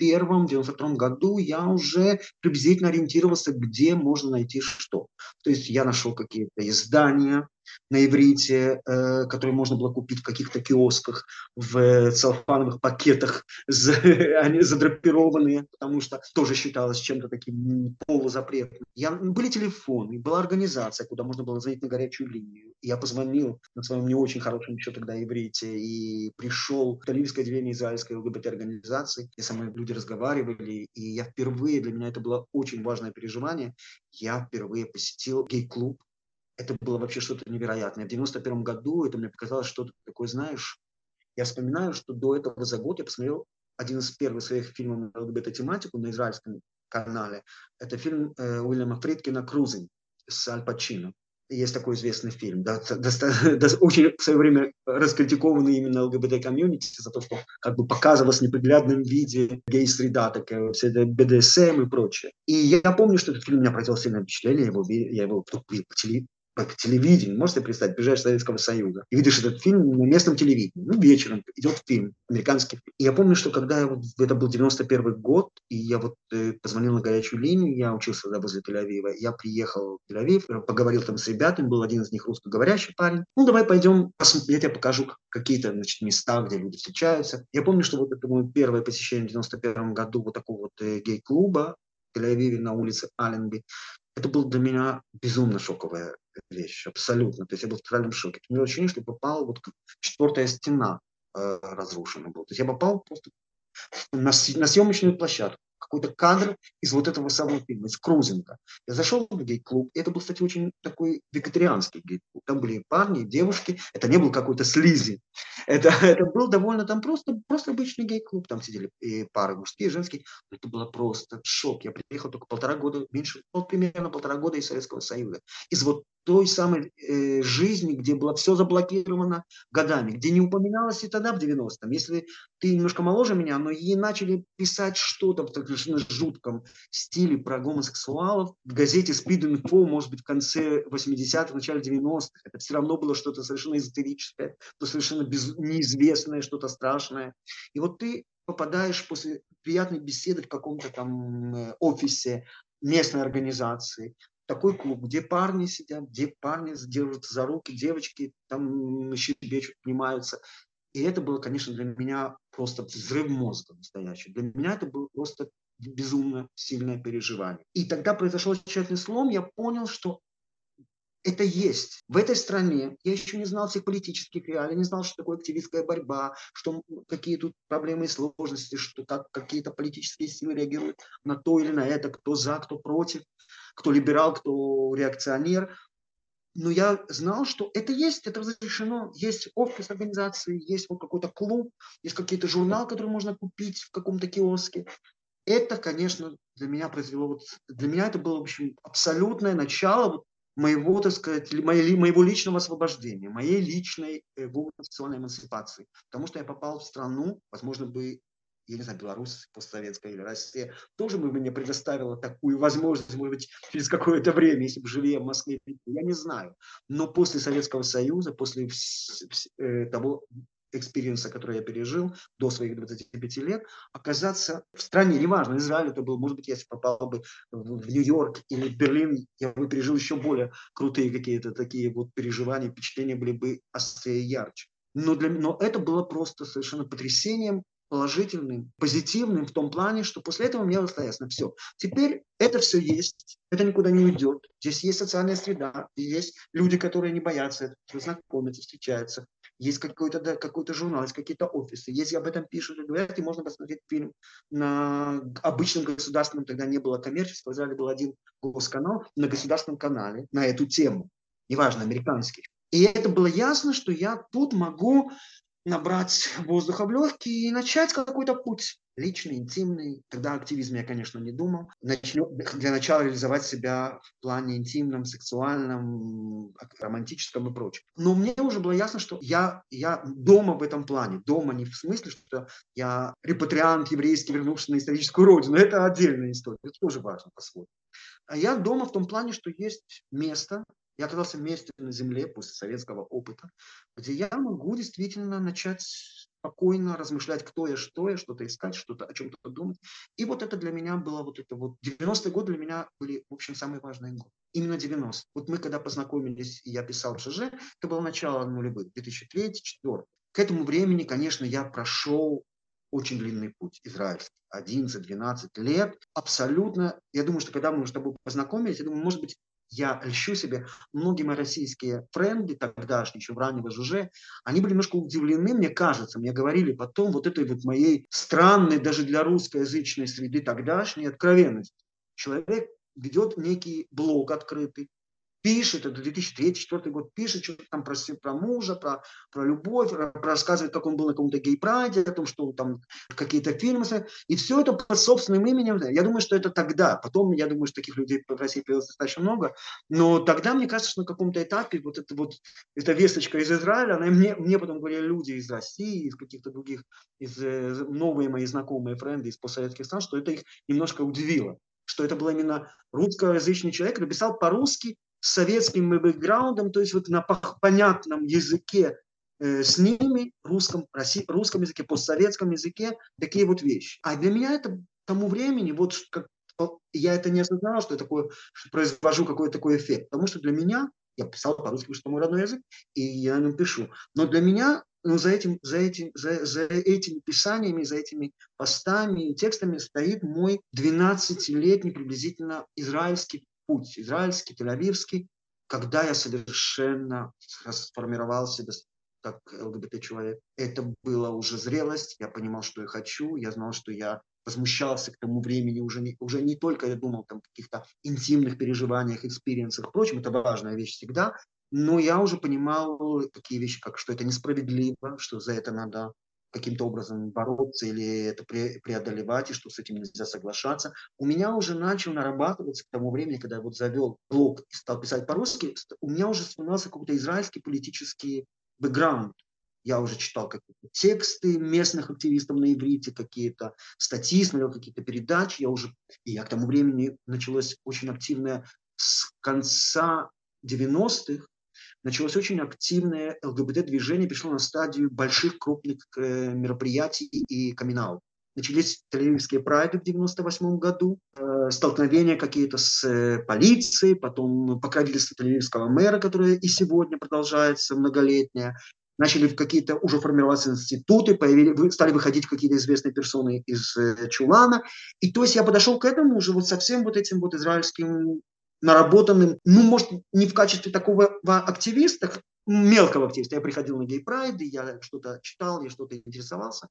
91-92 году я уже приблизительно ориентировался, где можно найти что. То есть я нашел какие-то издания, на иврите, э, которые можно было купить в каких-то киосках, в целлофановых пакетах, они задрапированные, потому что тоже считалось чем-то таким полузапретным. Я, были телефоны, была организация, куда можно было звонить на горячую линию. Я позвонил на своем не очень хорошем еще тогда иврите и пришел в Таливское отделение израильской ЛГБТ-организации, где со мной люди разговаривали, и я впервые, для меня это было очень важное переживание, я впервые посетил гей-клуб это было вообще что-то невероятное. В 91 году это мне показалось что-то такое, знаешь, я вспоминаю, что до этого за год я посмотрел один из первых своих фильмов на ЛГБТ-тематику на израильском канале. Это фильм э, Уильяма Фридкина «Крузинг» с Аль Пачино. Есть такой известный фильм, да, до, до, очень в свое время раскритикованный именно ЛГБТ-комьюнити за то, что как бы показывалось в неприглядном виде гей-среда, такая, все это БДСМ и прочее. И я помню, что этот фильм меня произвел сильное впечатление, я его, я его по, по, по телевидению, можете представить, приезжаешь Советского Союза и видишь этот фильм на местном телевидении. Ну, вечером идет фильм, американский фильм. И я помню, что когда я вот, это был 91 год, и я вот э, позвонил на горячую линию, я учился тогда возле Тель-Авива, я приехал в Тель-Авив, поговорил там с ребятами, был один из них русскоговорящий парень. Ну, давай пойдем, я тебе покажу какие-то значит, места, где люди встречаются. Я помню, что вот это мое первое посещение в 91 году вот такого вот э, гей-клуба, в Тель-Авиве на улице Алленби. Это было для меня безумно шоковая вещь, абсолютно. То есть я был в тотальном шоке. У меня ощущение, что попал вот четвертая стена э, разрушена была. То есть я попал просто на, на съемочную площадку какой-то кадр из вот этого самого фильма, из Крузинга. Я зашел в гей-клуб, это был, кстати, очень такой вегетарианский гей-клуб. Там были парни, девушки, это не был какой-то слизи. Это, это был довольно там просто, просто обычный гей-клуб. Там сидели и пары мужские, и женские. Это было просто шок. Я приехал только полтора года, меньше, вот примерно полтора года из Советского Союза. Из вот той самой э, жизни, где было все заблокировано годами, где не упоминалось и тогда в 90-м. Если ты немножко моложе меня, но и начали писать что-то в таком жутком стиле про гомосексуалов в газете Info, может быть, в конце 80-х, начале 90-х. Это все равно было что-то совершенно эзотерическое, что совершенно без, неизвестное, что-то страшное. И вот ты попадаешь после приятной беседы в каком-то там э, офисе местной организации, такой клуб, где парни сидят, где парни держатся за руки, девочки там щебечут, поднимаются. И это было, конечно, для меня просто взрыв мозга настоящий. Для меня это было просто безумно сильное переживание. И тогда произошел тщательный слом, я понял, что это есть. В этой стране я еще не знал всех политических реалий, не знал, что такое активистская борьба, что, какие тут проблемы и сложности, что как какие-то политические силы реагируют на то или на это, кто за, кто против кто либерал, кто реакционер. Но я знал, что это есть, это разрешено. Есть офис организации, есть вот какой-то клуб, есть какие-то журнал, который можно купить в каком-то киоске. Это, конечно, для меня произвело, вот, для меня это было, в общем, абсолютное начало моего, так сказать, моей, моего личного освобождения, моей личной э, гомосексуальной эмансипации. Потому что я попал в страну, возможно, бы я не знаю, Беларусь постсоветская или Россия, тоже бы мне предоставила такую возможность, может быть, через какое-то время, если бы жили в Москве, я не знаю. Но после Советского Союза, после э, того experience а, который я пережил до своих 25 лет, оказаться в стране, неважно, Израиль это был, может быть, если попал бы в Нью-Йорк или в Берлин, я бы пережил еще более крутые какие-то такие вот переживания, впечатления были бы острее ярче. Но, для, но это было просто совершенно потрясением, положительным, позитивным в том плане, что после этого мне стало ясно, все, теперь это все есть, это никуда не уйдет, здесь есть социальная среда, есть люди, которые не боятся знакомятся, встречаются, есть какой-то да, какой журнал, есть какие-то офисы, если об этом пишут и говорят, и можно посмотреть фильм на обычном государственном, тогда не было коммерческого, в Израиле был один госканал, на государственном канале на эту тему, неважно, американский. И это было ясно, что я тут могу набрать воздуха в легкие и начать какой-то путь личный, интимный. Тогда активизм я, конечно, не думал. Начну для начала реализовать себя в плане интимном, сексуальном, романтическом и прочем. Но мне уже было ясно, что я, я дома в этом плане. Дома не в смысле, что я репатриант еврейский, вернувшийся на историческую родину. Это отдельная история. Это тоже важно по-своему. А я дома в том плане, что есть место, я оказался вместе на земле после советского опыта, где я могу действительно начать спокойно размышлять, кто я, что я, что-то искать, что-то о чем-то думать. И вот это для меня было вот это вот... 90-е годы для меня были, в общем, самые важные годы. Именно 90-е. Вот мы когда познакомились, и я писал ШЖ, это было начало нулевых, 2003-2004. К этому времени, конечно, я прошел очень длинный путь израильский. 11-12 лет. Абсолютно. Я думаю, что когда мы с тобой познакомились, я думаю, может быть, я льщу себе, многие мои российские френды, тогдашние, еще в раннего ЖЖ, они были немножко удивлены, мне кажется, мне говорили потом вот этой вот моей странной, даже для русскоязычной среды тогдашней откровенности. Человек ведет некий блог открытый, пишет, это 2003-2004 год, пишет что-то там про, про мужа, про, про любовь, рассказывает, как он был на каком-то гей-прайде, о том, что там какие-то фильмы, и все это под собственным именем. Я думаю, что это тогда. Потом, я думаю, что таких людей в России появилось достаточно много, но тогда, мне кажется, что на каком-то этапе вот эта вот эта весточка из Израиля, она мне, мне потом говорили люди из России, из каких-то других, из э, новые мои знакомые френды из постсоветских стран, что это их немножко удивило что это был именно русскоязычный человек, написал по-русски, советским бэкграундом, то есть вот на понятном языке э, с ними, русском, русском языке, постсоветском языке, такие вот вещи. А для меня это тому времени, вот как, я это не осознавал, что я такое, что произвожу какой-то такой эффект, потому что для меня, я писал по-русски, что мой родной язык, и я на нем пишу, но для меня ну, за, этим, за, этим, за, за этими писаниями, за этими постами и текстами стоит мой 12-летний приблизительно израильский путь израильский, тель когда я совершенно сформировал себя как ЛГБТ-человек. Это была уже зрелость, я понимал, что я хочу, я знал, что я возмущался к тому времени, уже не, уже не только я думал там каких-то интимных переживаниях, экспириенсах, впрочем, это важная вещь всегда, но я уже понимал такие вещи, как что это несправедливо, что за это надо каким-то образом бороться или это преодолевать, и что с этим нельзя соглашаться. У меня уже начал нарабатываться к тому времени, когда я вот завел блог и стал писать по-русски, у меня уже становился какой-то израильский политический бэкграунд. Я уже читал какие-то тексты местных активистов на иврите, какие-то статьи, смотрел какие-то передачи. Я уже, и я к тому времени началось очень активное с конца 90-х началось очень активное ЛГБТ-движение, перешло на стадию больших крупных э, мероприятий и камин -аут. Начались тель прайды в 98 году, э, столкновения какие-то с э, полицией, потом покровительство тель мэра, которое и сегодня продолжается многолетнее. Начали какие-то уже формироваться институты, появили, стали выходить какие-то известные персоны из Чулана. И то есть я подошел к этому уже вот совсем вот этим вот израильским наработанным, ну, может, не в качестве такого активиста, мелкого активиста. Я приходил на гей-прайды, я что-то читал, я что-то интересовался.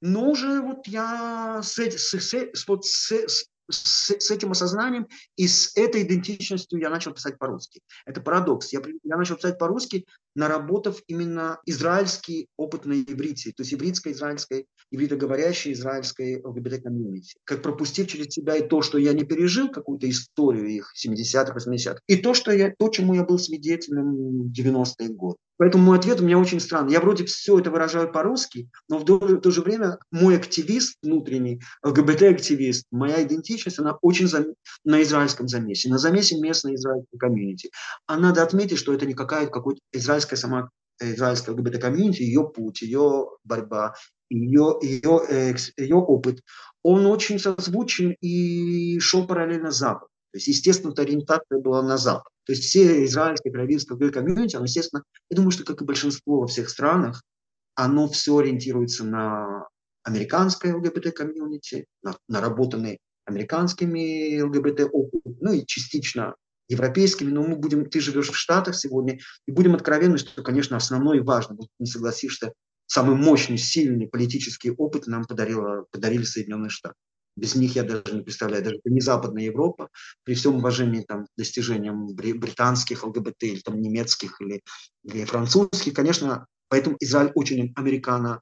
Но уже вот я с, с, с, вот с, с, с этим осознанием и с этой идентичностью я начал писать по-русски. Это парадокс. Я, я начал писать по-русски, наработав именно израильский опыт на иврите, то есть ивритско-израильской, ивритоговорящей израильской ЛГБТ-комьюнити. Как пропустив через себя и то, что я не пережил какую-то историю их 70-х, 80-х, и то, что я, то, чему я был свидетелем в 90-е годы. Поэтому мой ответ у меня очень странный. Я вроде все это выражаю по-русски, но в то, в то же время мой активист внутренний, ЛГБТ-активист, моя идентичность, она очень зам... на израильском замесе, на замесе местной израильской комьюнити. А надо отметить, что это не какая-то какой-то израильская сама израильская ЛГБТ-комьюнити, ее путь, ее борьба, ее, ее, э, ее опыт, он очень созвучен и шел параллельно Западу. То есть, естественно, ориентация была на Запад. То есть все израильские правительства комьюнити, оно, естественно, я думаю, что, как и большинство во всех странах, оно все ориентируется на американское ЛГБТ-комьюнити, на наработанный американскими ЛГБТ ну и частично европейскими, но мы будем, ты живешь в Штатах сегодня, и будем откровенны, что, конечно, основной и важно, не согласишься, самый мощный, сильный политический опыт нам подарила, подарили Соединенные Штаты. Без них я даже не представляю, даже не Западная Европа, при всем уважении там, достижениям британских ЛГБТ, или там, немецких, или, или французских, конечно, поэтому Израиль очень американо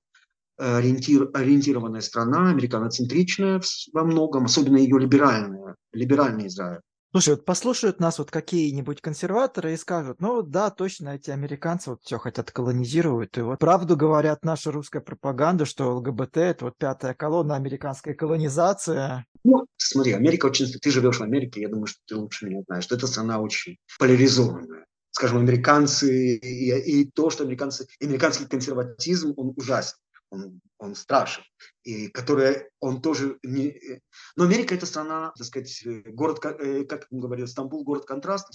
ориентир, ориентированная страна, американоцентричная во многом, особенно ее либеральная, либеральный Израиль. Слушай, вот послушают нас вот какие-нибудь консерваторы и скажут, ну да, точно, эти американцы вот все хотят колонизировать. И вот правду говорят наша русская пропаганда, что ЛГБТ – это вот пятая колонна американской колонизации. Ну, смотри, Америка очень... Ты живешь в Америке, я думаю, что ты лучше меня знаешь, что эта страна очень поляризованная. Скажем, американцы и, и то, что американцы, американский консерватизм, он ужасен он, он страшен, и которая он тоже не... Э, но Америка это страна, так сказать, э, город, э, как он говорил, Стамбул, город контраста,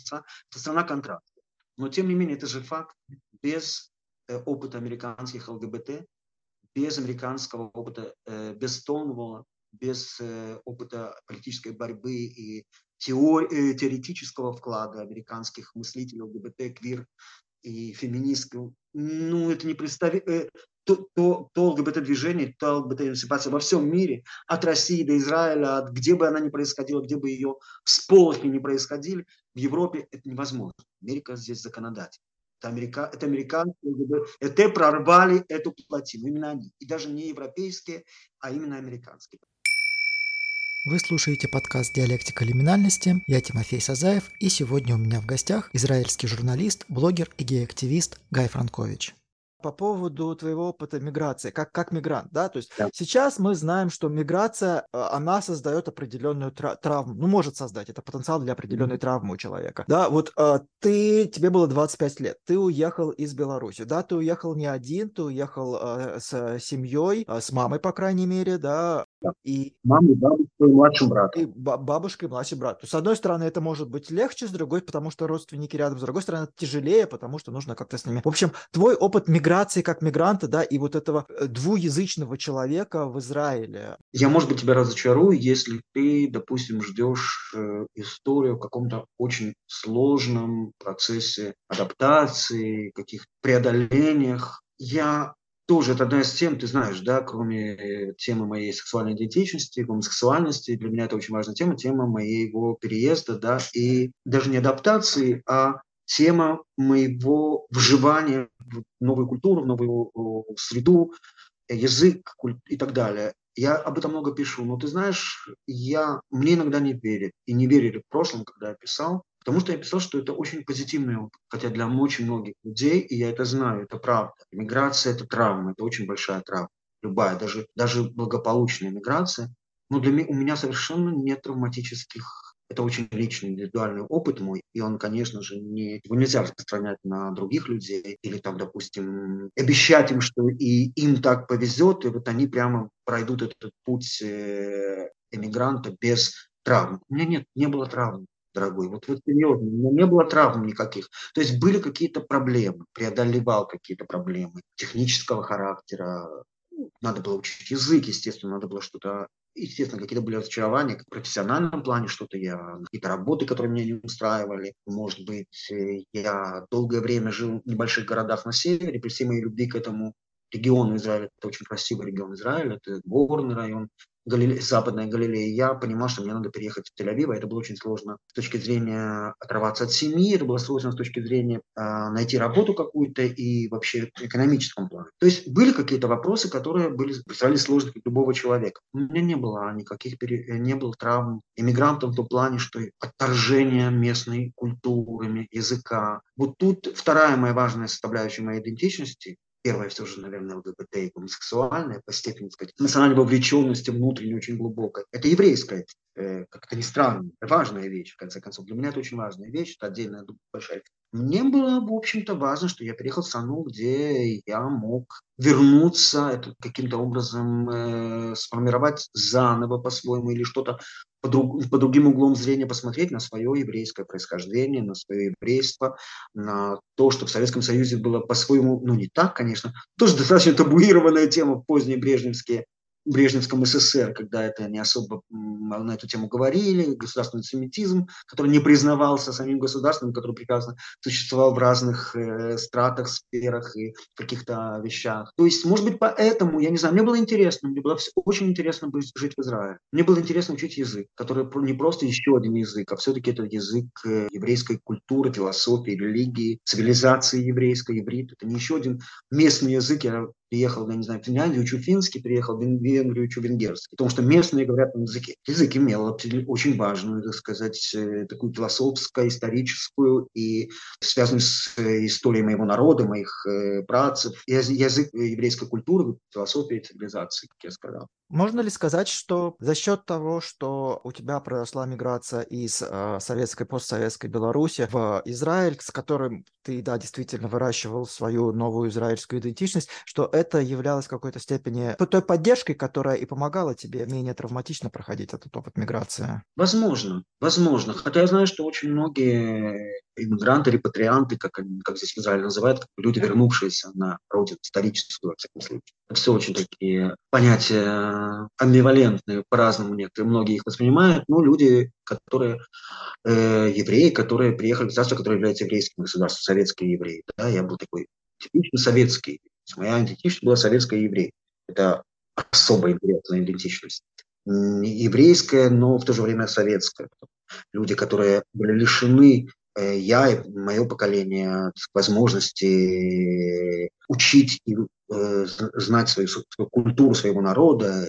это страна контраста. Но тем не менее, это же факт, без опыта американских ЛГБТ, без американского опыта, без Стоунволла, без опыта политической борьбы и теори, теоретического вклада американских мыслителей ЛГБТ, квир и феминистов, ну, это не представить, то, то, то ЛГБТ-движение, то ЛГБТ-эмансипация во всем мире, от России до Израиля, от где бы она ни происходила, где бы ее всполохи не происходили, в Европе это невозможно. Америка здесь законодатель. Это, Америка, это американцы, это прорвали эту плотину, именно они. И даже не европейские, а именно американские. Вы слушаете подкаст «Диалектика лиминальности». Я Тимофей Сазаев, и сегодня у меня в гостях израильский журналист, блогер и гей-активист Гай Франкович по поводу твоего опыта миграции, как, как мигрант, да, то есть да. сейчас мы знаем, что миграция, а, она создает определенную тра- травму, ну, может создать, это потенциал для определенной mm-hmm. травмы у человека, да, вот а, ты, тебе было 25 лет, ты уехал из Беларуси, да, ты уехал не один, ты уехал а, с семьей, с мамой, по крайней мере, да, и мамой, бабушкой и младшим братом. И бабушкой и младшим братом. С одной стороны, это может быть легче, с другой, потому что родственники рядом, с другой стороны, это тяжелее, потому что нужно как-то с ними. В общем, твой опыт миграции как мигранта, да, и вот этого э, двуязычного человека в Израиле. Я, может быть, тебя разочарую, если ты, допустим, ждешь э, историю в каком-то очень сложном процессе адаптации, каких преодолениях. Я тоже это одна из тем, ты знаешь, да, кроме темы моей сексуальной идентичности, гомосексуальности, для меня это очень важная тема, тема моего переезда, да, и даже не адаптации, а тема моего вживания в новую культуру, в новую среду, язык и так далее. Я об этом много пишу, но ты знаешь, я, мне иногда не верят, и не верили в прошлом, когда я писал, потому что я писал, что это очень позитивный опыт, хотя для очень многих людей, и я это знаю, это правда. Миграция – это травма, это очень большая травма, любая, даже, даже благополучная миграция. Но для меня, у меня совершенно нет травматических это очень личный, индивидуальный опыт мой, и он, конечно же, не, его нельзя распространять на других людей или там, допустим, обещать им, что и им так повезет, и вот они прямо пройдут этот путь э, эмигранта без травм. У меня нет, не было травм дорогой. Вот, вот серьезно, у меня не было травм никаких. То есть были какие-то проблемы, преодолевал какие-то проблемы технического характера. Надо было учить язык, естественно, надо было что-то Естественно, какие-то были разочарования в профессиональном плане, что-то я, какие-то работы, которые меня не устраивали. Может быть, я долгое время жил в небольших городах на севере, при всей моей любви к этому региону Израиля. Это очень красивый регион Израиля, это горный район. Галиле... Западная Галилея, я понимал, что мне надо переехать в Тель-Авив, а это было очень сложно с точки зрения оторваться от семьи, это было сложно с точки зрения э, найти работу какую-то и вообще в экономическом плане. То есть были какие-то вопросы, которые были, представляли сложных для любого человека. У меня не было никаких, пере... не было травм иммигрантам в том плане, что отторжение местной культуры, языка. Вот тут вторая моя важная составляющая моей идентичности первое все же, наверное, ЛГБТ и гомосексуальное по степени, так сказать, национальной вовлеченности внутренней очень глубокой. Это еврейская, э, как это ни странно, важная вещь, в конце концов. Для меня это очень важная вещь, это отдельная большая мне было, в общем-то, важно, что я переехал в страну, где я мог вернуться, это каким-то образом э, сформировать заново по-своему или что-то по, друг, по другим углом зрения посмотреть на свое еврейское происхождение, на свое еврейство, на то, что в Советском Союзе было по-своему, ну не так, конечно, тоже достаточно табуированная тема, поздние брежневские Брежневском СССР, когда это не особо на эту тему говорили, государственный антисемитизм, который не признавался самим государством, который прекрасно существовал в разных э, стратах, сферах и каких-то вещах. То есть, может быть, поэтому, я не знаю, мне было интересно, мне было очень интересно жить в Израиле. Мне было интересно учить язык, который не просто еще один язык, а все-таки это язык э, еврейской культуры, философии, религии, цивилизации еврейской, иврит. Это не еще один местный язык. Я приехал, я не знаю, в Финляндию, учу финский, приехал в Венгрию, учу венгерский, потому что местные говорят на языке. Язык имел очень важную, так сказать, э, такую философскую, историческую и связанную с э, историей моего народа, моих э, працев, язык еврейской культуры, философии, цивилизации, как я сказал. Можно ли сказать, что за счет того, что у тебя произошла миграция из э, советской, постсоветской Беларуси в Израиль, с которым ты, да, действительно выращивал свою новую израильскую идентичность, что это являлось в какой-то степени той поддержкой, которая и помогала тебе менее травматично проходить этот опыт миграции? Возможно, возможно. Хотя я знаю, что очень многие иммигранты, репатрианты, как, они, как здесь в Израиле называют, как люди, вернувшиеся на родину историческую, во всяком случае. Это все очень такие понятия амбивалентные, по-разному некоторые, многие их воспринимают, но люди, которые э, евреи, которые приехали в государство, которое является еврейским государством, советские евреи. Да, я был такой типично советский. Моя идентичность была советская еврей. Это особая интересная идентичность. Еврейская, но в то же время советская. Люди, которые были лишены Э, я и мое поколение возможности учить и э, знать свою, свою культуру своего народа,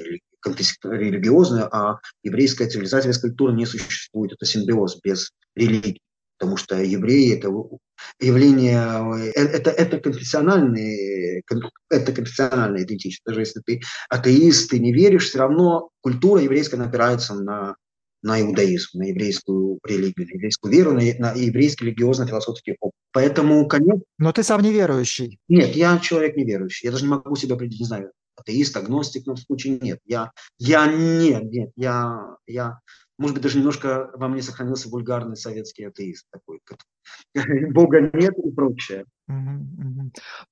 религиозную, а еврейская цивилизация без культуры не существует. Это симбиоз без религии. Потому что евреи – это явление, э, это, это, конфессиональные, это конфессиональная идентичность. Даже если ты атеист, ты не веришь, все равно культура еврейская опирается на на иудаизм, на еврейскую религию, на еврейскую веру, на, на еврейский религиозно-философский опыт. Поэтому, конечно... Но ты сам неверующий. Нет, я человек неверующий. Я даже не могу себя определить, не знаю, атеист, агностик, но в случае нет. Я, я нет, нет, я, я может быть, даже немножко во мне сохранился вульгарный советский атеист такой. Бога нет и прочее.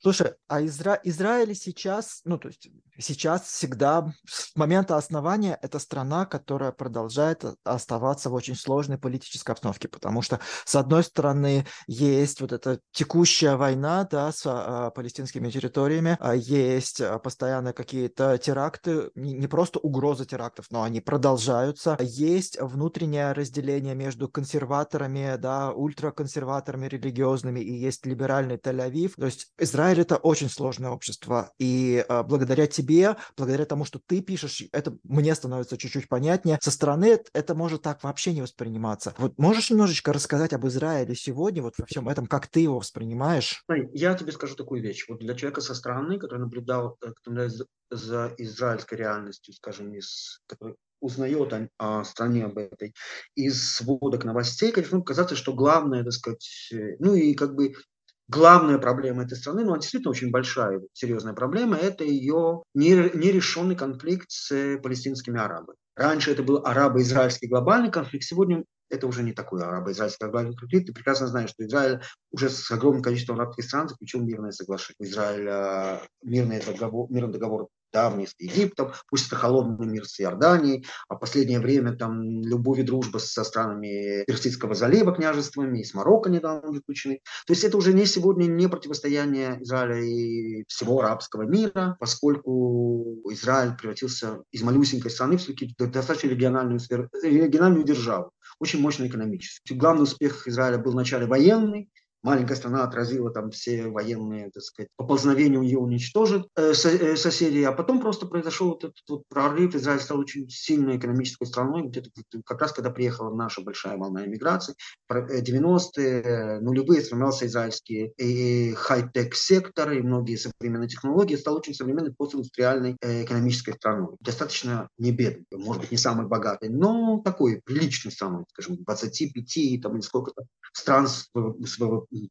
Слушай, а Изра... Израиль сейчас, ну, то есть сейчас всегда, с момента основания, это страна, которая продолжает оставаться в очень сложной политической обстановке, потому что, с одной стороны, есть вот эта текущая война, да, с а, палестинскими территориями, а есть а, постоянно какие-то теракты, не, не просто угроза терактов, но они продолжаются. Есть внутреннее разделение между консерваторами, да, ультраконсерваторами религиозными, и есть либеральный Тель-Авив. То есть Израиль это очень сложное общество. И э, благодаря тебе, благодаря тому, что ты пишешь, это мне становится чуть-чуть понятнее. Со стороны это может так вообще не восприниматься. Вот можешь немножечко рассказать об Израиле сегодня, вот во всем этом, как ты его воспринимаешь? Я тебе скажу такую вещь. Вот для человека со стороны, который наблюдал который за израильской реальностью, скажем, из, который узнает о, о стране об этой из сводок новостей, конечно, казаться, что главное, так сказать, э, ну и как бы главная проблема этой страны, ну, она действительно очень большая, серьезная проблема, это ее нерешенный конфликт с палестинскими арабами. Раньше это был арабо-израильский глобальный конфликт, сегодня это уже не такой арабо-израильский глобальный конфликт. Ты прекрасно знаешь, что Израиль уже с огромным количеством арабских стран заключил мирное соглашение. Израиль э, мирный договор, мирный договор давний с Египтом, пусть это холодный мир с Иорданией, а последнее время там любовь и дружба со странами Персидского залива, княжествами, и с Марокко недавно заключены. То есть это уже не сегодня не противостояние Израиля и всего арабского мира, поскольку Израиль превратился из малюсенькой страны все-таки в достаточно региональную, региональную державу, очень мощно экономически. Главный успех Израиля был вначале военный, маленькая страна отразила там все военные, так сказать, поползновения ее уничтожит э, э, соседей, а потом просто произошел вот этот вот прорыв, Израиль стал очень сильной экономической страной, где-то как раз когда приехала наша большая волна иммиграции, 90-е, э, нулевые сформировался израильский и хай-тек сектор, и многие современные технологии, стал очень современной постиндустриальной э, экономической страной. Достаточно не бедной, может быть, не самой богатой, но такой приличной страной, скажем, 25 там, или сколько-то стран с, с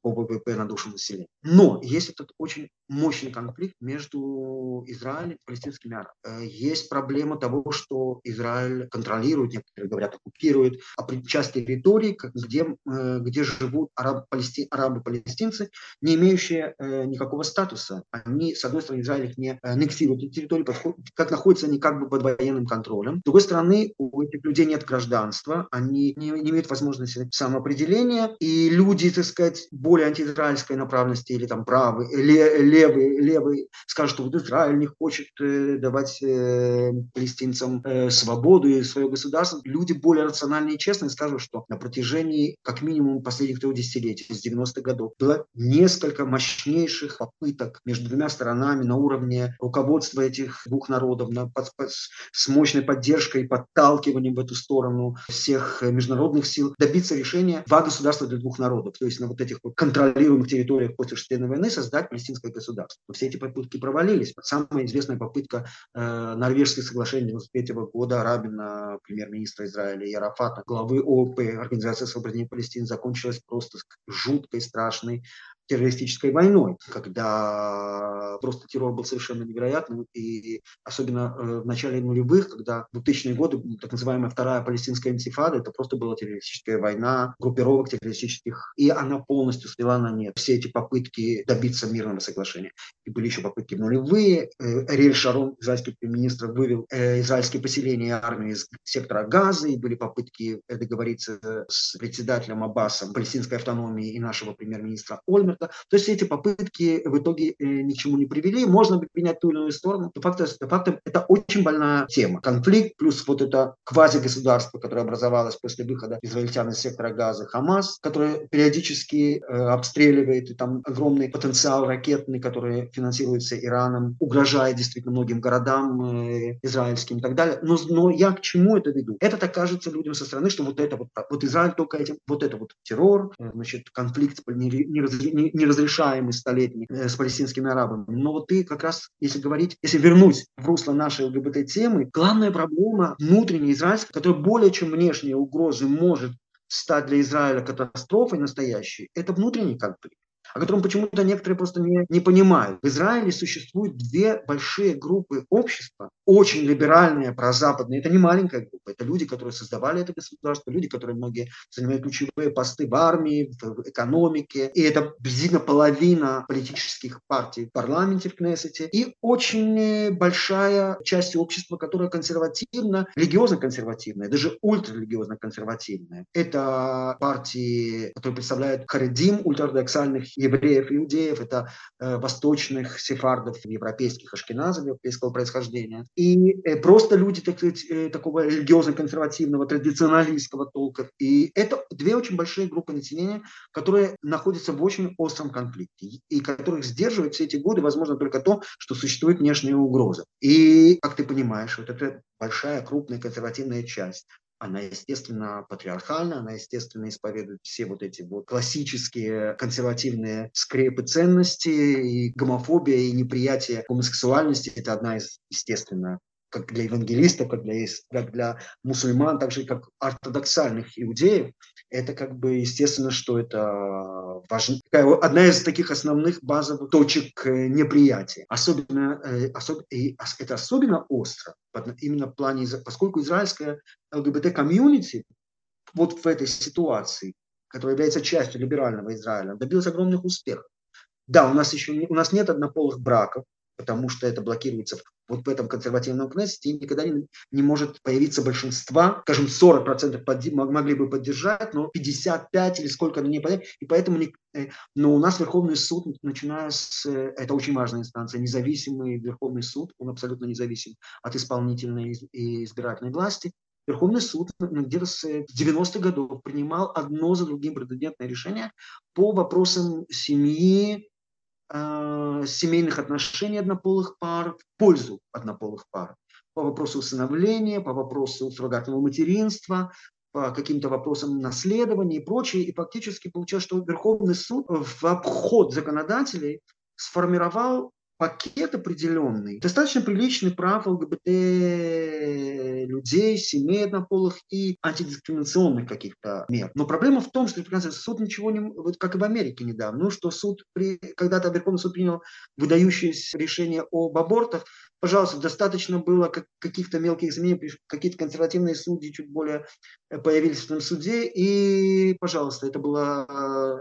по ВВП на душу населения. Но есть этот очень мощный конфликт между Израилем и палестинскими арабами. Э, есть проблема того, что Израиль контролирует, некоторые говорят, оккупирует часть территорий, где, э, где живут арабы-палестинцы, не имеющие э, никакого статуса. Они, с одной стороны, Израиль их не аннексирует эти территории, как находятся они как бы под военным контролем. С другой стороны, у этих людей нет гражданства, они не, не имеют возможности самоопределения, и люди, так сказать, более антиизраильской направленности или там правый, левый, левый скажут, что вот Израиль не хочет э, давать э, палестинцам э, свободу и свое государство. Люди более рациональные и честные скажут, что на протяжении как минимум последних трех десятилетий, с 90-х годов, было несколько мощнейших попыток между двумя сторонами на уровне руководства этих двух народов на, под, под, с мощной поддержкой и подталкиванием в эту сторону всех международных сил добиться решения два государства для двух народов. То есть на вот этих контролируемых территориях после шестидневной войны создать палестинское государство. Все эти попытки провалились. Самая известная попытка э, норвежских соглашений 1993 года Рабина, премьер-министра Израиля, и Арафата, главы ООП, Организации освобождения Палестины, закончилась просто жуткой, страшной террористической войной, когда просто террор был совершенно невероятным, и особенно э, в начале нулевых, когда в 2000-е годы, так называемая вторая палестинская интифада, это просто была террористическая война, группировок террористических, и она полностью свела на нет все эти попытки добиться мирного соглашения. И были еще попытки нулевые. Э, Риэль Шарон, израильский премьер-министр, вывел э, израильские поселения и армию из сектора Газа, и были попытки договориться с председателем Аббасом палестинской автономии и нашего премьер-министра Ольмер, Роберта. То есть эти попытки в итоге э, ни к чему не привели. Можно принять ту или иную сторону. Но факт, факт, это очень больная тема. Конфликт плюс вот это квази-государство, которое образовалось после выхода израильтян из сектора газа Хамас, которое периодически э, обстреливает, и там огромный потенциал ракетный, который финансируется Ираном, угрожает действительно многим городам э, израильским и так далее. Но, но я к чему это веду? Это так кажется людям со стороны, что вот это вот, вот Израиль только этим, вот это вот террор, значит, конфликт не, не, не, неразрешаемый столетний э, с палестинскими арабами. Но вот ты как раз, если говорить, если вернуть в русло нашей ЛГБТ-темы, главная проблема внутренняя израильская, которая более чем внешняя угроза может стать для Израиля катастрофой настоящей, это внутренний конфликт. О котором почему-то некоторые просто не, не понимают. В Израиле существуют две большие группы общества, очень либеральные, прозападные. Это не маленькая группа, это люди, которые создавали это государство, люди, которые многие занимают ключевые посты в армии, в экономике. И это приблизительно половина политических партий в парламенте, в Кнессете. И очень большая часть общества, которая консервативна, религиозно-консервативная, даже ультрарелигиозно-консервативная. Это партии, которые представляют Харидим, ультраортодоксальных евреев, иудеев, это э, восточных сефардов, европейских ашкеназов, европейского происхождения. И э, просто люди так сказать, э, такого религиозно-консервативного, традиционалистского толка. И это две очень большие группы населения, которые находятся в очень остром конфликте и которых сдерживает все эти годы, возможно, только то, что существует внешняя угроза. И, как ты понимаешь, вот эта большая, крупная консервативная часть, она, естественно, патриархальна, она, естественно, исповедует все вот эти вот классические консервативные скрепы ценности, и гомофобия, и неприятие гомосексуальности – это одна из, естественно, как для евангелистов, как для, как для мусульман, так же как ортодоксальных иудеев, это как бы естественно, что это важно, одна из таких основных базовых точек э, неприятия. Особенно, э, особ, и это особенно остро именно в плане, поскольку израильская ЛГБТ-комьюнити вот в этой ситуации, которая является частью либерального Израиля, добилась огромных успехов. Да, у нас еще не, у нас нет однополых браков, потому что это блокируется вот в этом консервативном Кнессете, и никогда не, не может появиться большинства, скажем, 40% подди, могли бы поддержать, но 55 или сколько они не поддержат, и поэтому не, э, но у нас Верховный суд, начиная с, э, это очень важная инстанция, независимый Верховный суд, он абсолютно независим от исполнительной и избирательной власти, Верховный суд где-то с 90-х годов принимал одно за другим прецедентное решение по вопросам семьи, э, семейных отношений однополых пар в пользу однополых пар. По вопросу усыновления, по вопросу суррогатного материнства, по каким-то вопросам наследования и прочее. И фактически получилось, что Верховный суд в обход законодателей сформировал пакет определенный, достаточно приличный прав ЛГБТ людей, семей однополых и антидискриминационных каких-то мер. Но проблема в том, что суд ничего не... Вот как и в Америке недавно, ну, что суд, при, когда-то Верховный суд принял выдающееся решение об абортах, пожалуйста, достаточно было каких-то мелких изменений, какие-то консервативные судьи чуть более э, появились в этом суде, и, пожалуйста, это было,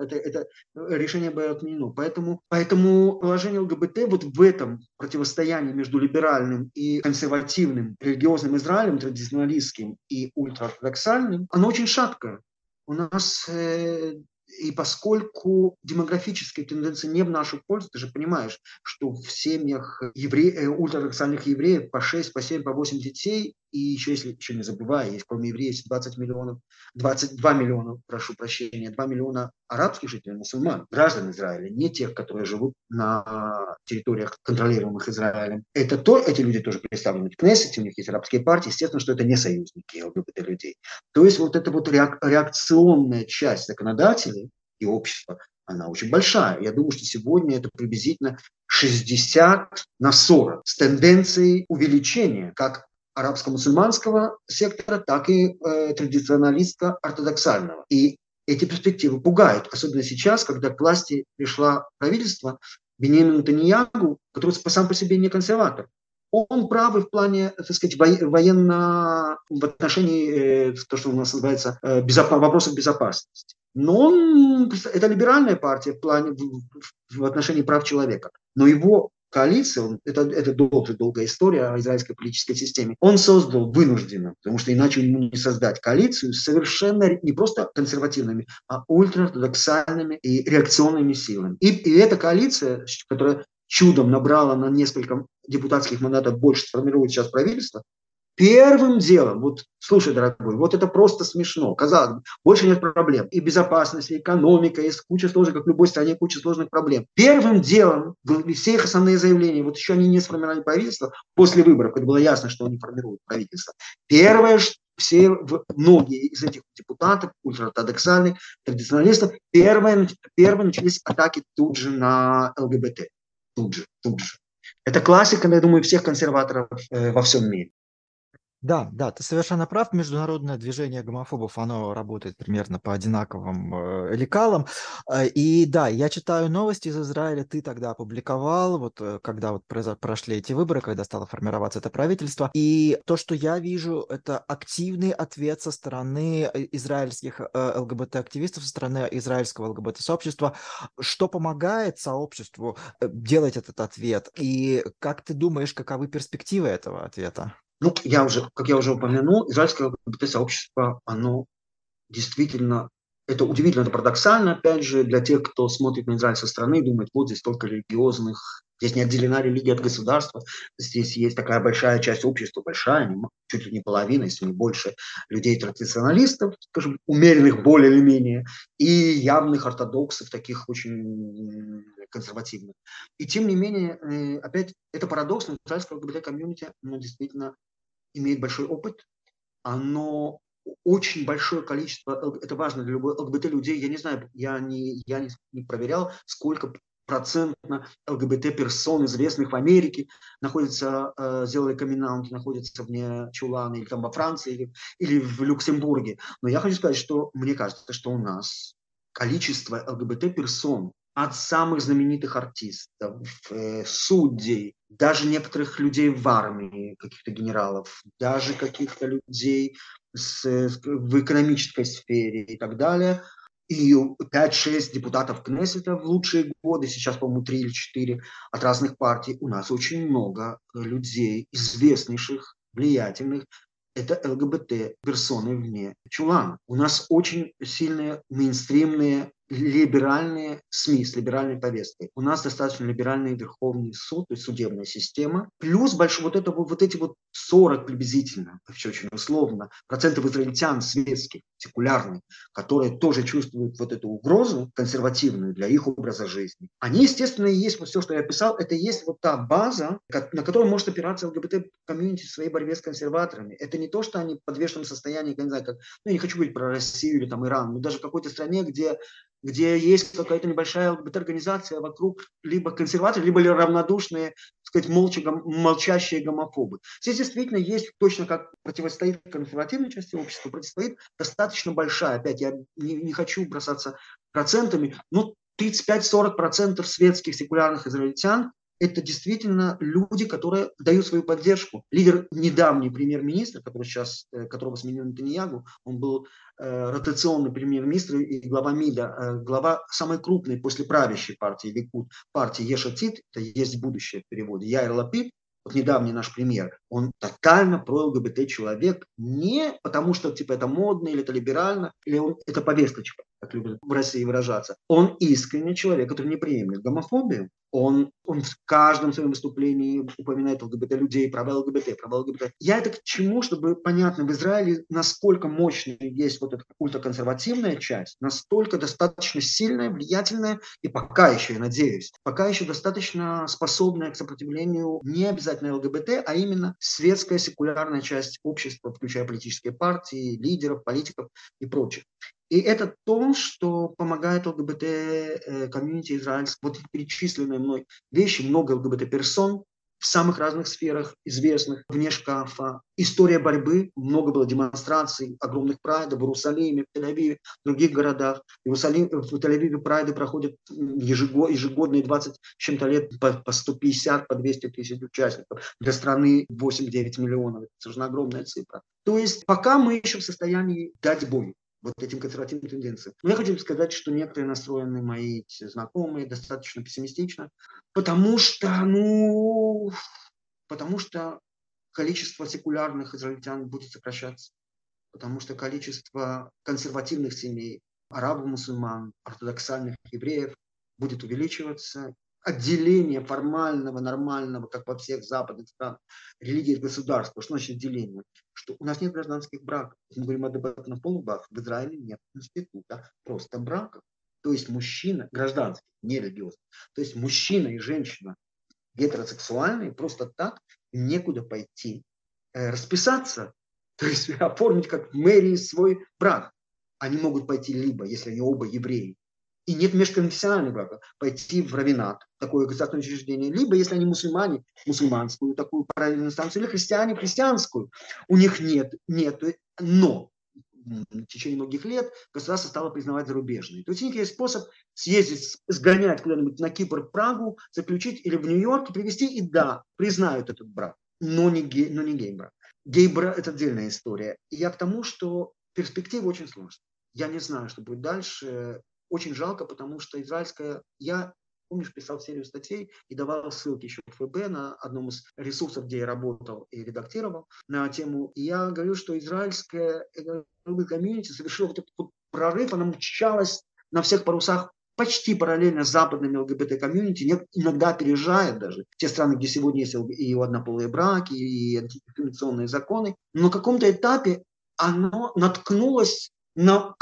э, это, это решение было отменено. Поэтому, поэтому положение ЛГБТ вот в этом противостоянии между либеральным и консервативным религиозным Израилем, традиционалистским и ультраортодоксальным, оно очень шаткое. У нас э, и поскольку демографические тенденции не в нашу пользу, ты же понимаешь, что в семьях евре... Э, ультраордоксальных евреев по 6, по 7, по 8 детей, и еще, если еще не забывая, есть кроме евреев 20 миллионов, 22 миллиона, прошу прощения, 2 миллиона арабских жителей, мусульман, граждан Израиля, не тех, которые живут на территориях, контролируемых Израилем. Это то, эти люди тоже представлены в Кнессете, у них есть арабские партии, естественно, что это не союзники ЛГБТ людей. То есть вот эта вот реакционная часть законодателей и общества, она очень большая. Я думаю, что сегодня это приблизительно 60 на 40 с тенденцией увеличения как арабско-мусульманского сектора, так и э, традиционалистско-ортодоксального. И эти перспективы пугают, особенно сейчас, когда к власти пришла правительство Бенемин Таньягу, который сам по себе не консерватор. Он правый в плане, так сказать, военно, в отношении, э, то, что у нас называется, э, безоп... вопросов безопасности. Но он, это либеральная партия в плане, в, в отношении прав человека. Но его коалиция, он, это, это долгая, долгая история о израильской политической системе, он создал вынужденно, потому что иначе ему не создать коалицию совершенно не просто консервативными, а ультраортодоксальными и реакционными силами. И, и эта коалиция, которая чудом набрала на несколько депутатских мандатов больше, сформирует сейчас правительство, Первым делом, вот слушай, дорогой, вот это просто смешно. Казалось бы, больше нет проблем. И безопасность, и экономика, и куча сложных, как в любой стране, куча сложных проблем. Первым делом, все их основные заявления, вот еще они не сформировали правительство, после выборов, когда было ясно, что они формируют правительство. Первое, все, многие из этих депутатов, ультраортодоксальных, традиционалистов, первые, первые начались атаки тут же на ЛГБТ. Тут же, тут же. Это классика, я думаю, всех консерваторов э, во всем мире. Да, да, ты совершенно прав. Международное движение гомофобов, оно работает примерно по одинаковым э, лекалам. Э, и да, я читаю новости из Израиля. Ты тогда опубликовал, вот э, когда вот прошли эти выборы, когда стало формироваться это правительство. И то, что я вижу, это активный ответ со стороны израильских ЛГБТ-активистов, со стороны израильского ЛГБТ-сообщества. Что помогает сообществу делать этот ответ? И как ты думаешь, каковы перспективы этого ответа? Ну, я уже, как я уже упомянул, израильское ЛГБТ-сообщество, оно действительно, это удивительно, это парадоксально, опять же, для тех, кто смотрит на Израиль со стороны и думает, вот здесь только религиозных, здесь не отделена религия от государства, здесь есть такая большая часть общества, большая, чуть ли не половина, если не больше, людей-традиционалистов, скажем, умеренных более или менее, и явных ортодоксов, таких очень консервативных. И тем не менее, э, опять, это парадокс, но израильское ЛГБТ-комьюнити, оно действительно имеет большой опыт, оно очень большое количество, это важно для любой ЛГБТ-людей, я не знаю, я не, я не проверял, сколько процентно ЛГБТ-персон, известных в Америке, находятся, э, сделали камин находятся вне Чулана, или там во Франции, или, или в Люксембурге. Но я хочу сказать, что мне кажется, что у нас количество ЛГБТ-персон от самых знаменитых артистов, э, судей, даже некоторых людей в армии, каких-то генералов, даже каких-то людей с, в экономической сфере и так далее. И 5-6 депутатов Кнессета в лучшие годы, сейчас, по-моему, 3 или 4 от разных партий. У нас очень много людей, известнейших, влиятельных, это ЛГБТ персоны вне чулана. У нас очень сильные мейнстримные либеральные СМИ с либеральной повесткой. У нас достаточно либеральный Верховный суд, то есть судебная система. Плюс большой, вот, это, вот эти вот 40 приблизительно, вообще очень условно, процентов израильтян светских, секулярных, которые тоже чувствуют вот эту угрозу консервативную для их образа жизни. Они, естественно, и есть вот все, что я описал, это есть вот та база, на которую может опираться ЛГБТ-комьюнити в своей борьбе с консерваторами. Это не то, что они в подвешенном состоянии, я не знаю, как, ну, я не хочу говорить про Россию или там Иран, но даже в какой-то стране, где где есть какая-то небольшая ЛГБТ-организация вокруг либо консерваторы, либо равнодушные, сказать, молча, молчащие гомофобы. Здесь действительно есть, точно как противостоит консервативной части общества, противостоит достаточно большая, опять я не, не хочу бросаться процентами, но 35-40% светских секулярных израильтян это действительно люди, которые дают свою поддержку. Лидер, недавний премьер-министр, который сейчас, э, которого сменил Нетаньягу, он был э, ротационный премьер-министр и глава МИДа, э, глава самой крупной после правящей партии Ликуд, партии Ешатит, это есть будущее в переводе, Яир Лапид, вот недавний наш премьер, он тотально про ЛГБТ человек, не потому что типа это модно или это либерально, или он, это повесточка, как любят в России выражаться. Он искренний человек, который не приемлет гомофобию, он, он в каждом своем выступлении упоминает ЛГБТ-людей, права ЛГБТ, права ЛГБТ. Я это к чему, чтобы понятно, в Израиле насколько мощная есть вот эта ультраконсервативная часть, настолько достаточно сильная, влиятельная и пока еще, я надеюсь, пока еще достаточно способная к сопротивлению не обязательно ЛГБТ, а именно светская секулярная часть общества, включая политические партии, лидеров, политиков и прочих. И это то, что помогает ЛГБТ-комьюнити э, израильскому. Вот перечисленные мной вещи, много ЛГБТ-персон в самых разных сферах известных, вне шкафа. История борьбы, много было демонстраций, огромных прайдов в Иерусалиме, в Тель-Авиве, в других городах. В, Иерусалиме, в Тель-Авиве прайды проходят ежегодно, ежегодные 20 чем-то лет по, по 150, по 200 тысяч участников. Для страны 8-9 миллионов. Это же огромная цифра. То есть пока мы еще в состоянии дать бой вот этим консервативным тенденциям. Но я хочу сказать, что некоторые настроены мои знакомые достаточно пессимистично, потому что, ну, потому что количество секулярных израильтян будет сокращаться, потому что количество консервативных семей, арабов, мусульман, ортодоксальных евреев будет увеличиваться, отделение формального, нормального, как во всех западных странах, религии от государства. Что значит отделение? Что у нас нет гражданских браков. Мы говорим об этом полубах. В Израиле нет института просто браков. То есть мужчина, гражданский, не религиозный, то есть мужчина и женщина гетеросексуальные просто так некуда пойти э, расписаться, то есть оформить как мэрии свой брак. Они могут пойти либо, если они оба евреи, и нет межконфессиональных браков, пойти в равинат, такое государственное учреждение, либо, если они мусульмане, мусульманскую такую параллельную инстанцию, или христиане, христианскую. У них нет, нет, но в течение многих лет государство стало признавать зарубежные. То есть у них есть способ съездить, сгонять куда-нибудь на Кипр, Прагу, заключить или в Нью-Йорке, привести, и да, признают этот брак, но не, гей, но не гей-брак. Гей-брак – это отдельная история. И я к тому, что перспектива очень сложная. Я не знаю, что будет дальше. Очень жалко, потому что израильская... Я помнишь, писал серию статей и давал ссылки еще в ФБ на одном из ресурсов, где я работал и редактировал на тему. И я говорю, что израильская комьюнити совершила вот этот прорыв, она мчалась на всех парусах почти параллельно с западными ЛГБТ-комьюнити, иногда опережает даже те страны, где сегодня есть и однополые браки, и антидискриминационные законы. Но на каком-то этапе оно наткнулось на,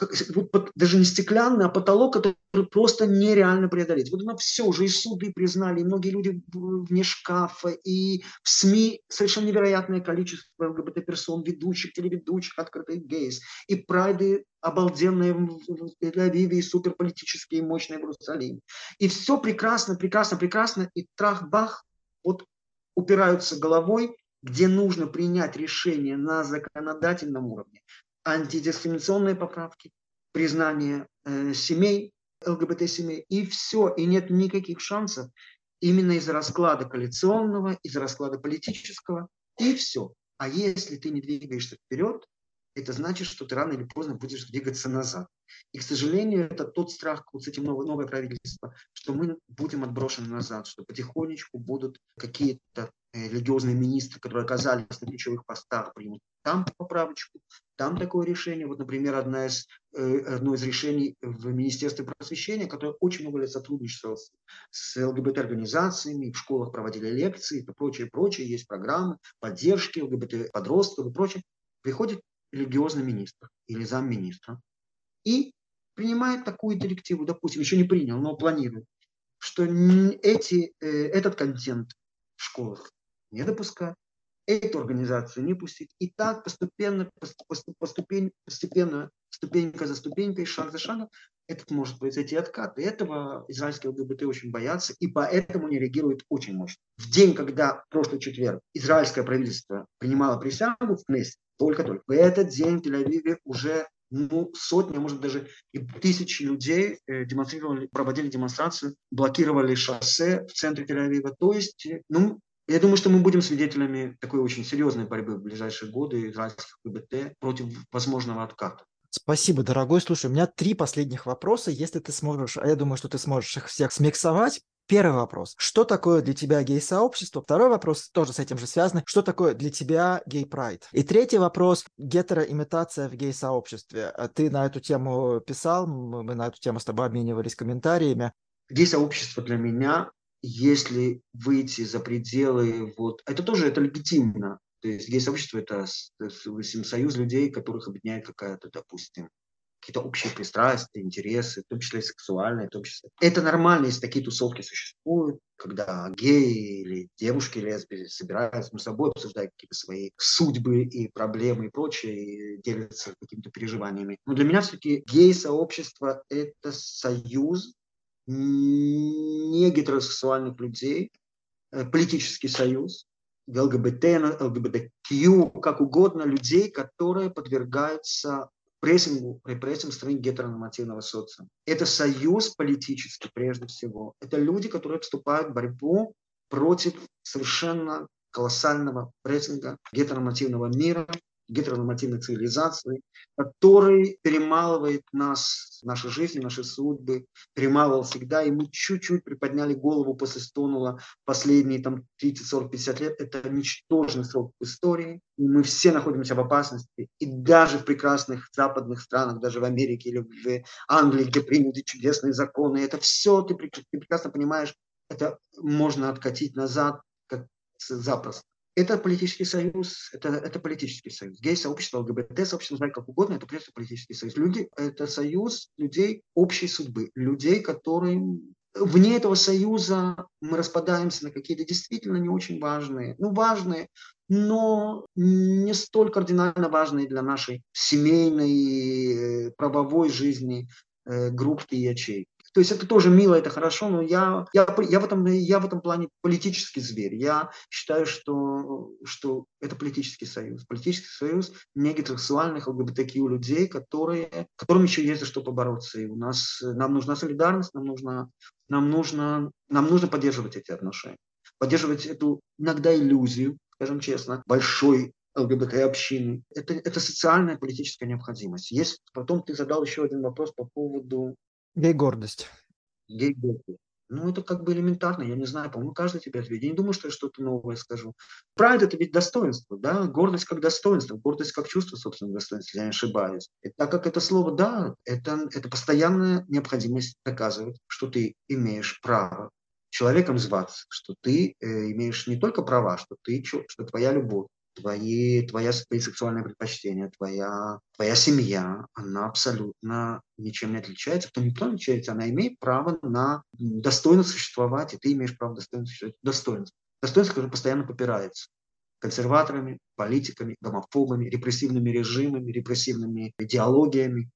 даже не стеклянный, а потолок, который просто нереально преодолеть. Вот на все уже и суды признали, и многие люди вне шкафа, и в СМИ совершенно невероятное количество ЛГБТ-персон, ведущих, телеведущих, открытых гейс, и прайды обалденные в Тель-Авиве, и суперполитические, мощные в Иерусалиме. И все прекрасно, прекрасно, прекрасно, и трах-бах, вот упираются головой, где нужно принять решение на законодательном уровне, антидискриминационные поправки, признание э, семей, ЛГБТ-семей, и все, и нет никаких шансов именно из-за расклада коалиционного, из-за расклада политического, и все. А если ты не двигаешься вперед, это значит, что ты рано или поздно будешь двигаться назад. И, к сожалению, это тот страх вот с этим новое, новое правительство, что мы будем отброшены назад, что потихонечку будут какие-то э, религиозные министры, которые оказались на ключевых постах, примут там поправочку, там такое решение. Вот, например, одна из, э, одно из решений в Министерстве просвещения, которое очень много лет сотрудничало с, с ЛГБТ-организациями, в школах проводили лекции и прочее, прочее, есть программы поддержки ЛГБТ-подростков и прочее. Приходит религиозный министр или замминистра и принимает такую директиву, допустим, еще не принял, но планирует, что эти, э, этот контент в школах не допускать, эту организацию не пустить. И так постепенно, поступень, постепенно, ступенька за ступенькой, шаг за шагом, этот может произойти откат. И этого израильские ЛГБТ очень боятся, и поэтому не реагируют очень мощно. В день, когда прошлый четверг израильское правительство принимало присягу в Кнессе, только-только, в этот день в Тель-Авиве уже ну, сотни, а может даже и тысячи людей э, демонстрировали, проводили демонстрацию, блокировали шоссе в центре Тель-Авива. То есть, э, ну, я думаю, что мы будем свидетелями такой очень серьезной борьбы в ближайшие годы израильских КБТ против возможного отката. Спасибо, дорогой. Слушай, у меня три последних вопроса. Если ты сможешь, а я думаю, что ты сможешь их всех смиксовать, Первый вопрос. Что такое для тебя гей-сообщество? Второй вопрос тоже с этим же связан. Что такое для тебя гей-прайд? И третий вопрос. Гетероимитация в гей-сообществе. А ты на эту тему писал, мы на эту тему с тобой обменивались комментариями. Гей-сообщество для меня если выйти за пределы, вот, это тоже это легитимно. То есть гей-сообщество – это союз людей, которых объединяет какая-то, допустим, какие-то общие пристрастия, интересы, в том числе сексуальные, в том числе. Это нормально, если такие тусовки существуют, когда геи или девушки лесбии собираются между собой, обсуждают какие-то свои судьбы и проблемы и прочее, и делятся какими-то переживаниями. Но для меня все-таки гей-сообщество – это союз не гетеросексуальных людей, э, политический союз, ЛГБТ, ЛГБТК, как угодно, людей, которые подвергаются прессингу, репрессиям страны гетеронормативного социума. Это союз политический прежде всего. Это люди, которые вступают в борьбу против совершенно колоссального прессинга гетеронормативного мира, гетеронормативной цивилизации, который перемалывает нас, наши жизни, наши судьбы, перемалывал всегда, и мы чуть-чуть приподняли голову после Стонула последние там 30, 40, 50 лет. Это ничтожный срок в истории, и мы все находимся в опасности, и даже в прекрасных западных странах, даже в Америке или в Англии, где приняты чудесные законы, это все, ты, ты прекрасно понимаешь, это можно откатить назад как запросто. Это политический союз, это, это политический союз. Гей-сообщество, ЛГБТ-сообщество, называть как угодно, это просто политический союз. Люди, это союз людей общей судьбы, людей, которые вне этого союза мы распадаемся на какие-то действительно не очень важные, ну важные, но не столь кардинально важные для нашей семейной, э, правовой жизни э, группы и ячейки. То есть это тоже мило, это хорошо, но я, я, я, в, этом, я в этом плане политический зверь. Я считаю, что, что это политический союз. Политический союз негетеросексуальных ЛГБТК людей, которые, которым еще есть за что побороться. И у нас, нам нужна солидарность, нам нужно, нам нужно, нам нужно поддерживать эти отношения. Поддерживать эту иногда иллюзию, скажем честно, большой ЛГБТ-общины. Это, это социальная политическая необходимость. Есть, потом ты задал еще один вопрос по поводу... Гей-гордость. Гей-гордость. Ну, это как бы элементарно, я не знаю, по-моему, каждый тебе ответит. Я не думаю, что я что-то новое скажу. Прайд – это ведь достоинство, да, гордость как достоинство, гордость как чувство собственного достоинства, я не ошибаюсь. И так как это слово «да», это, это постоянная необходимость доказывать, что ты имеешь право человеком зваться, что ты э, имеешь не только права, что ты, что твоя любовь, твои, твоя, твои сексуальные предпочтения, твоя, твоя семья, она абсолютно ничем не отличается. Кто никто не отличается, она имеет право на достойно существовать, и ты имеешь право достойно существовать. Достоинство. Достоинство, которое постоянно попирается консерваторами, политиками, гомофобами, репрессивными режимами, репрессивными идеологиями.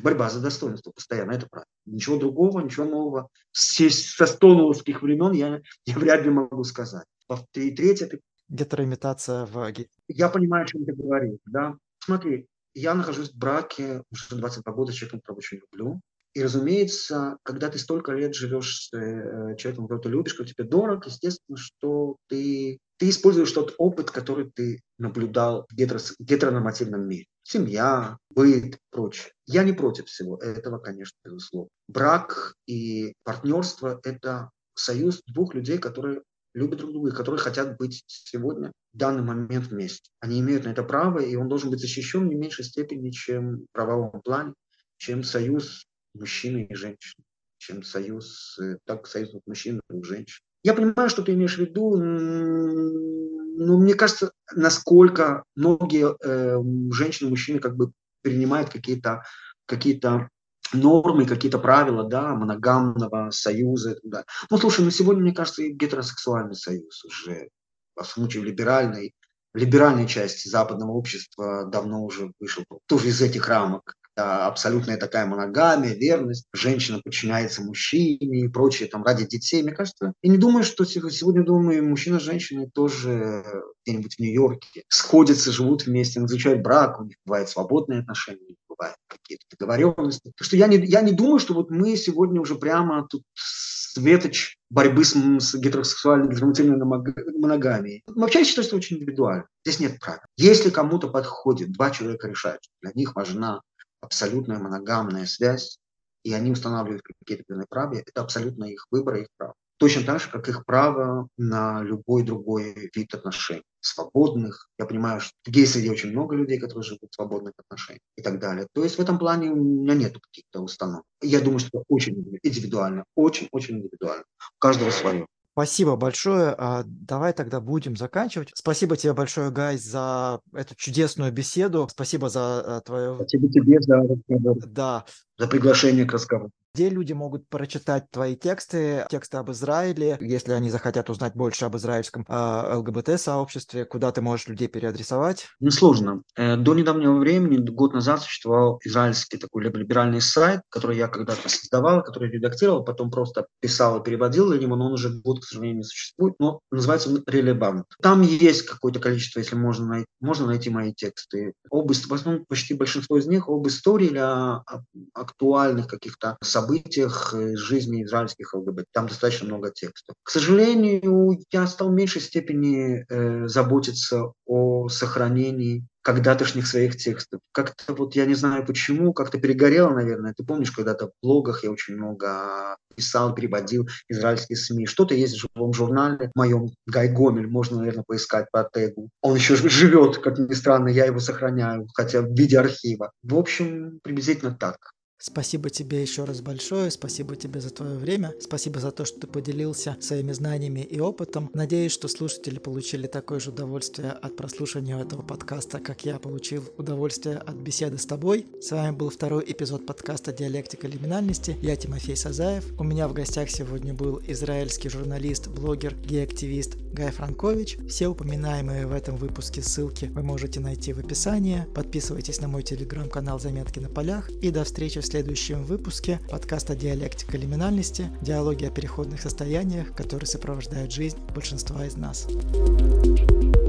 Борьба за достоинство постоянно, это правда. Ничего другого, ничего нового. Со стоновских времен я, я вряд ли могу сказать. И третье, ты гетероимитация в... Я понимаю, о чем ты говоришь, да. Смотри, я нахожусь в браке уже 22 года с человеком, которого очень люблю. И, разумеется, когда ты столько лет живешь с э, человеком, которого ты любишь, который тебе дорог, естественно, что ты, ты используешь тот опыт, который ты наблюдал в гетерос, гетеронормативном мире. Семья, быт, прочее. Я не против всего этого, конечно, безусловно. Брак и партнерство – это союз двух людей, которые любят друг друга, которые хотят быть сегодня, в данный момент вместе. Они имеют на это право, и он должен быть защищен не в меньшей степени, чем в правовом плане, чем союз мужчины и женщины, чем союз, э, так союз мужчин и женщин. Я понимаю, что ты имеешь в виду, но мне кажется, насколько многие э, женщины, мужчины как бы принимают какие-то какие-то нормы, какие-то правила, да, моногамного союза далее. Ну, слушай, на сегодня, мне кажется, и гетеросексуальный союз уже, по случаю либеральной, либеральной части западного общества давно уже вышел тоже из этих рамок. Да, абсолютная такая моногамия, верность, женщина подчиняется мужчине и прочее там ради детей. Мне кажется, я не думаю, что сегодня, думаю, мужчина с женщиной тоже где-нибудь в Нью-Йорке сходятся, живут вместе, заключают брак, у них бывают свободные отношения, бывают какие-то договоренности. Так что я не, я не думаю, что вот мы сегодня уже прямо тут светоч борьбы с, с гетеросексуальной гетеронормативной моногамией. Вообще я считаю, что очень индивидуально. Здесь нет правил. Если кому-то подходит, два человека решают, для них важна абсолютная моногамная связь, и они устанавливают какие-то права, это абсолютно их выбор и их право. Точно так же, как их право на любой другой вид отношений. Свободных. Я понимаю, что в гей-среде очень много людей, которые живут в свободных отношениях и так далее. То есть в этом плане у меня нет каких-то установок. Я думаю, что это очень индивидуально. Очень-очень индивидуально. У каждого свое. Спасибо большое. А, давай тогда будем заканчивать. Спасибо тебе большое, Гай, за эту чудесную беседу. Спасибо за э, твое... Спасибо тебе за разговор. Да. За приглашение к разговору где люди могут прочитать твои тексты, тексты об Израиле, если они захотят узнать больше об израильском э, ЛГБТ-сообществе, куда ты можешь людей переадресовать? Несложно. Э, до недавнего времени, год назад, существовал израильский такой либеральный сайт, который я когда-то создавал, который редактировал, потом просто писал и переводил для него, но он уже год, к сожалению, не существует, но называется он Релебант. Там есть какое-то количество, если можно найти, можно найти мои тексты. Об, в основном почти большинство из них об истории или о, о актуальных каких-то событиях, событиях из жизни израильских ЛГБТ. Там достаточно много текстов. К сожалению, я стал в меньшей степени э, заботиться о сохранении когда-тошних своих текстов. Как-то вот я не знаю почему, как-то перегорело, наверное. Ты помнишь, когда-то в блогах я очень много писал, переводил израильские СМИ. Что-то есть в живом журнале моем Гай Гомель, можно, наверное, поискать по тегу. Он еще живет, как ни странно, я его сохраняю, хотя в виде архива. В общем, приблизительно так. Спасибо тебе еще раз большое, спасибо тебе за твое время, спасибо за то, что ты поделился своими знаниями и опытом. Надеюсь, что слушатели получили такое же удовольствие от прослушивания этого подкаста, как я получил удовольствие от беседы с тобой. С вами был второй эпизод подкаста «Диалектика лиминальности». Я Тимофей Сазаев. У меня в гостях сегодня был израильский журналист, блогер, гей-активист Гай Франкович. Все упоминаемые в этом выпуске ссылки вы можете найти в описании. Подписывайтесь на мой телеграм-канал «Заметки на полях» и до встречи в следующем выпуске подкаста «Диалектика лиминальности», диалоги о переходных состояниях, которые сопровождают жизнь большинства из нас. thank you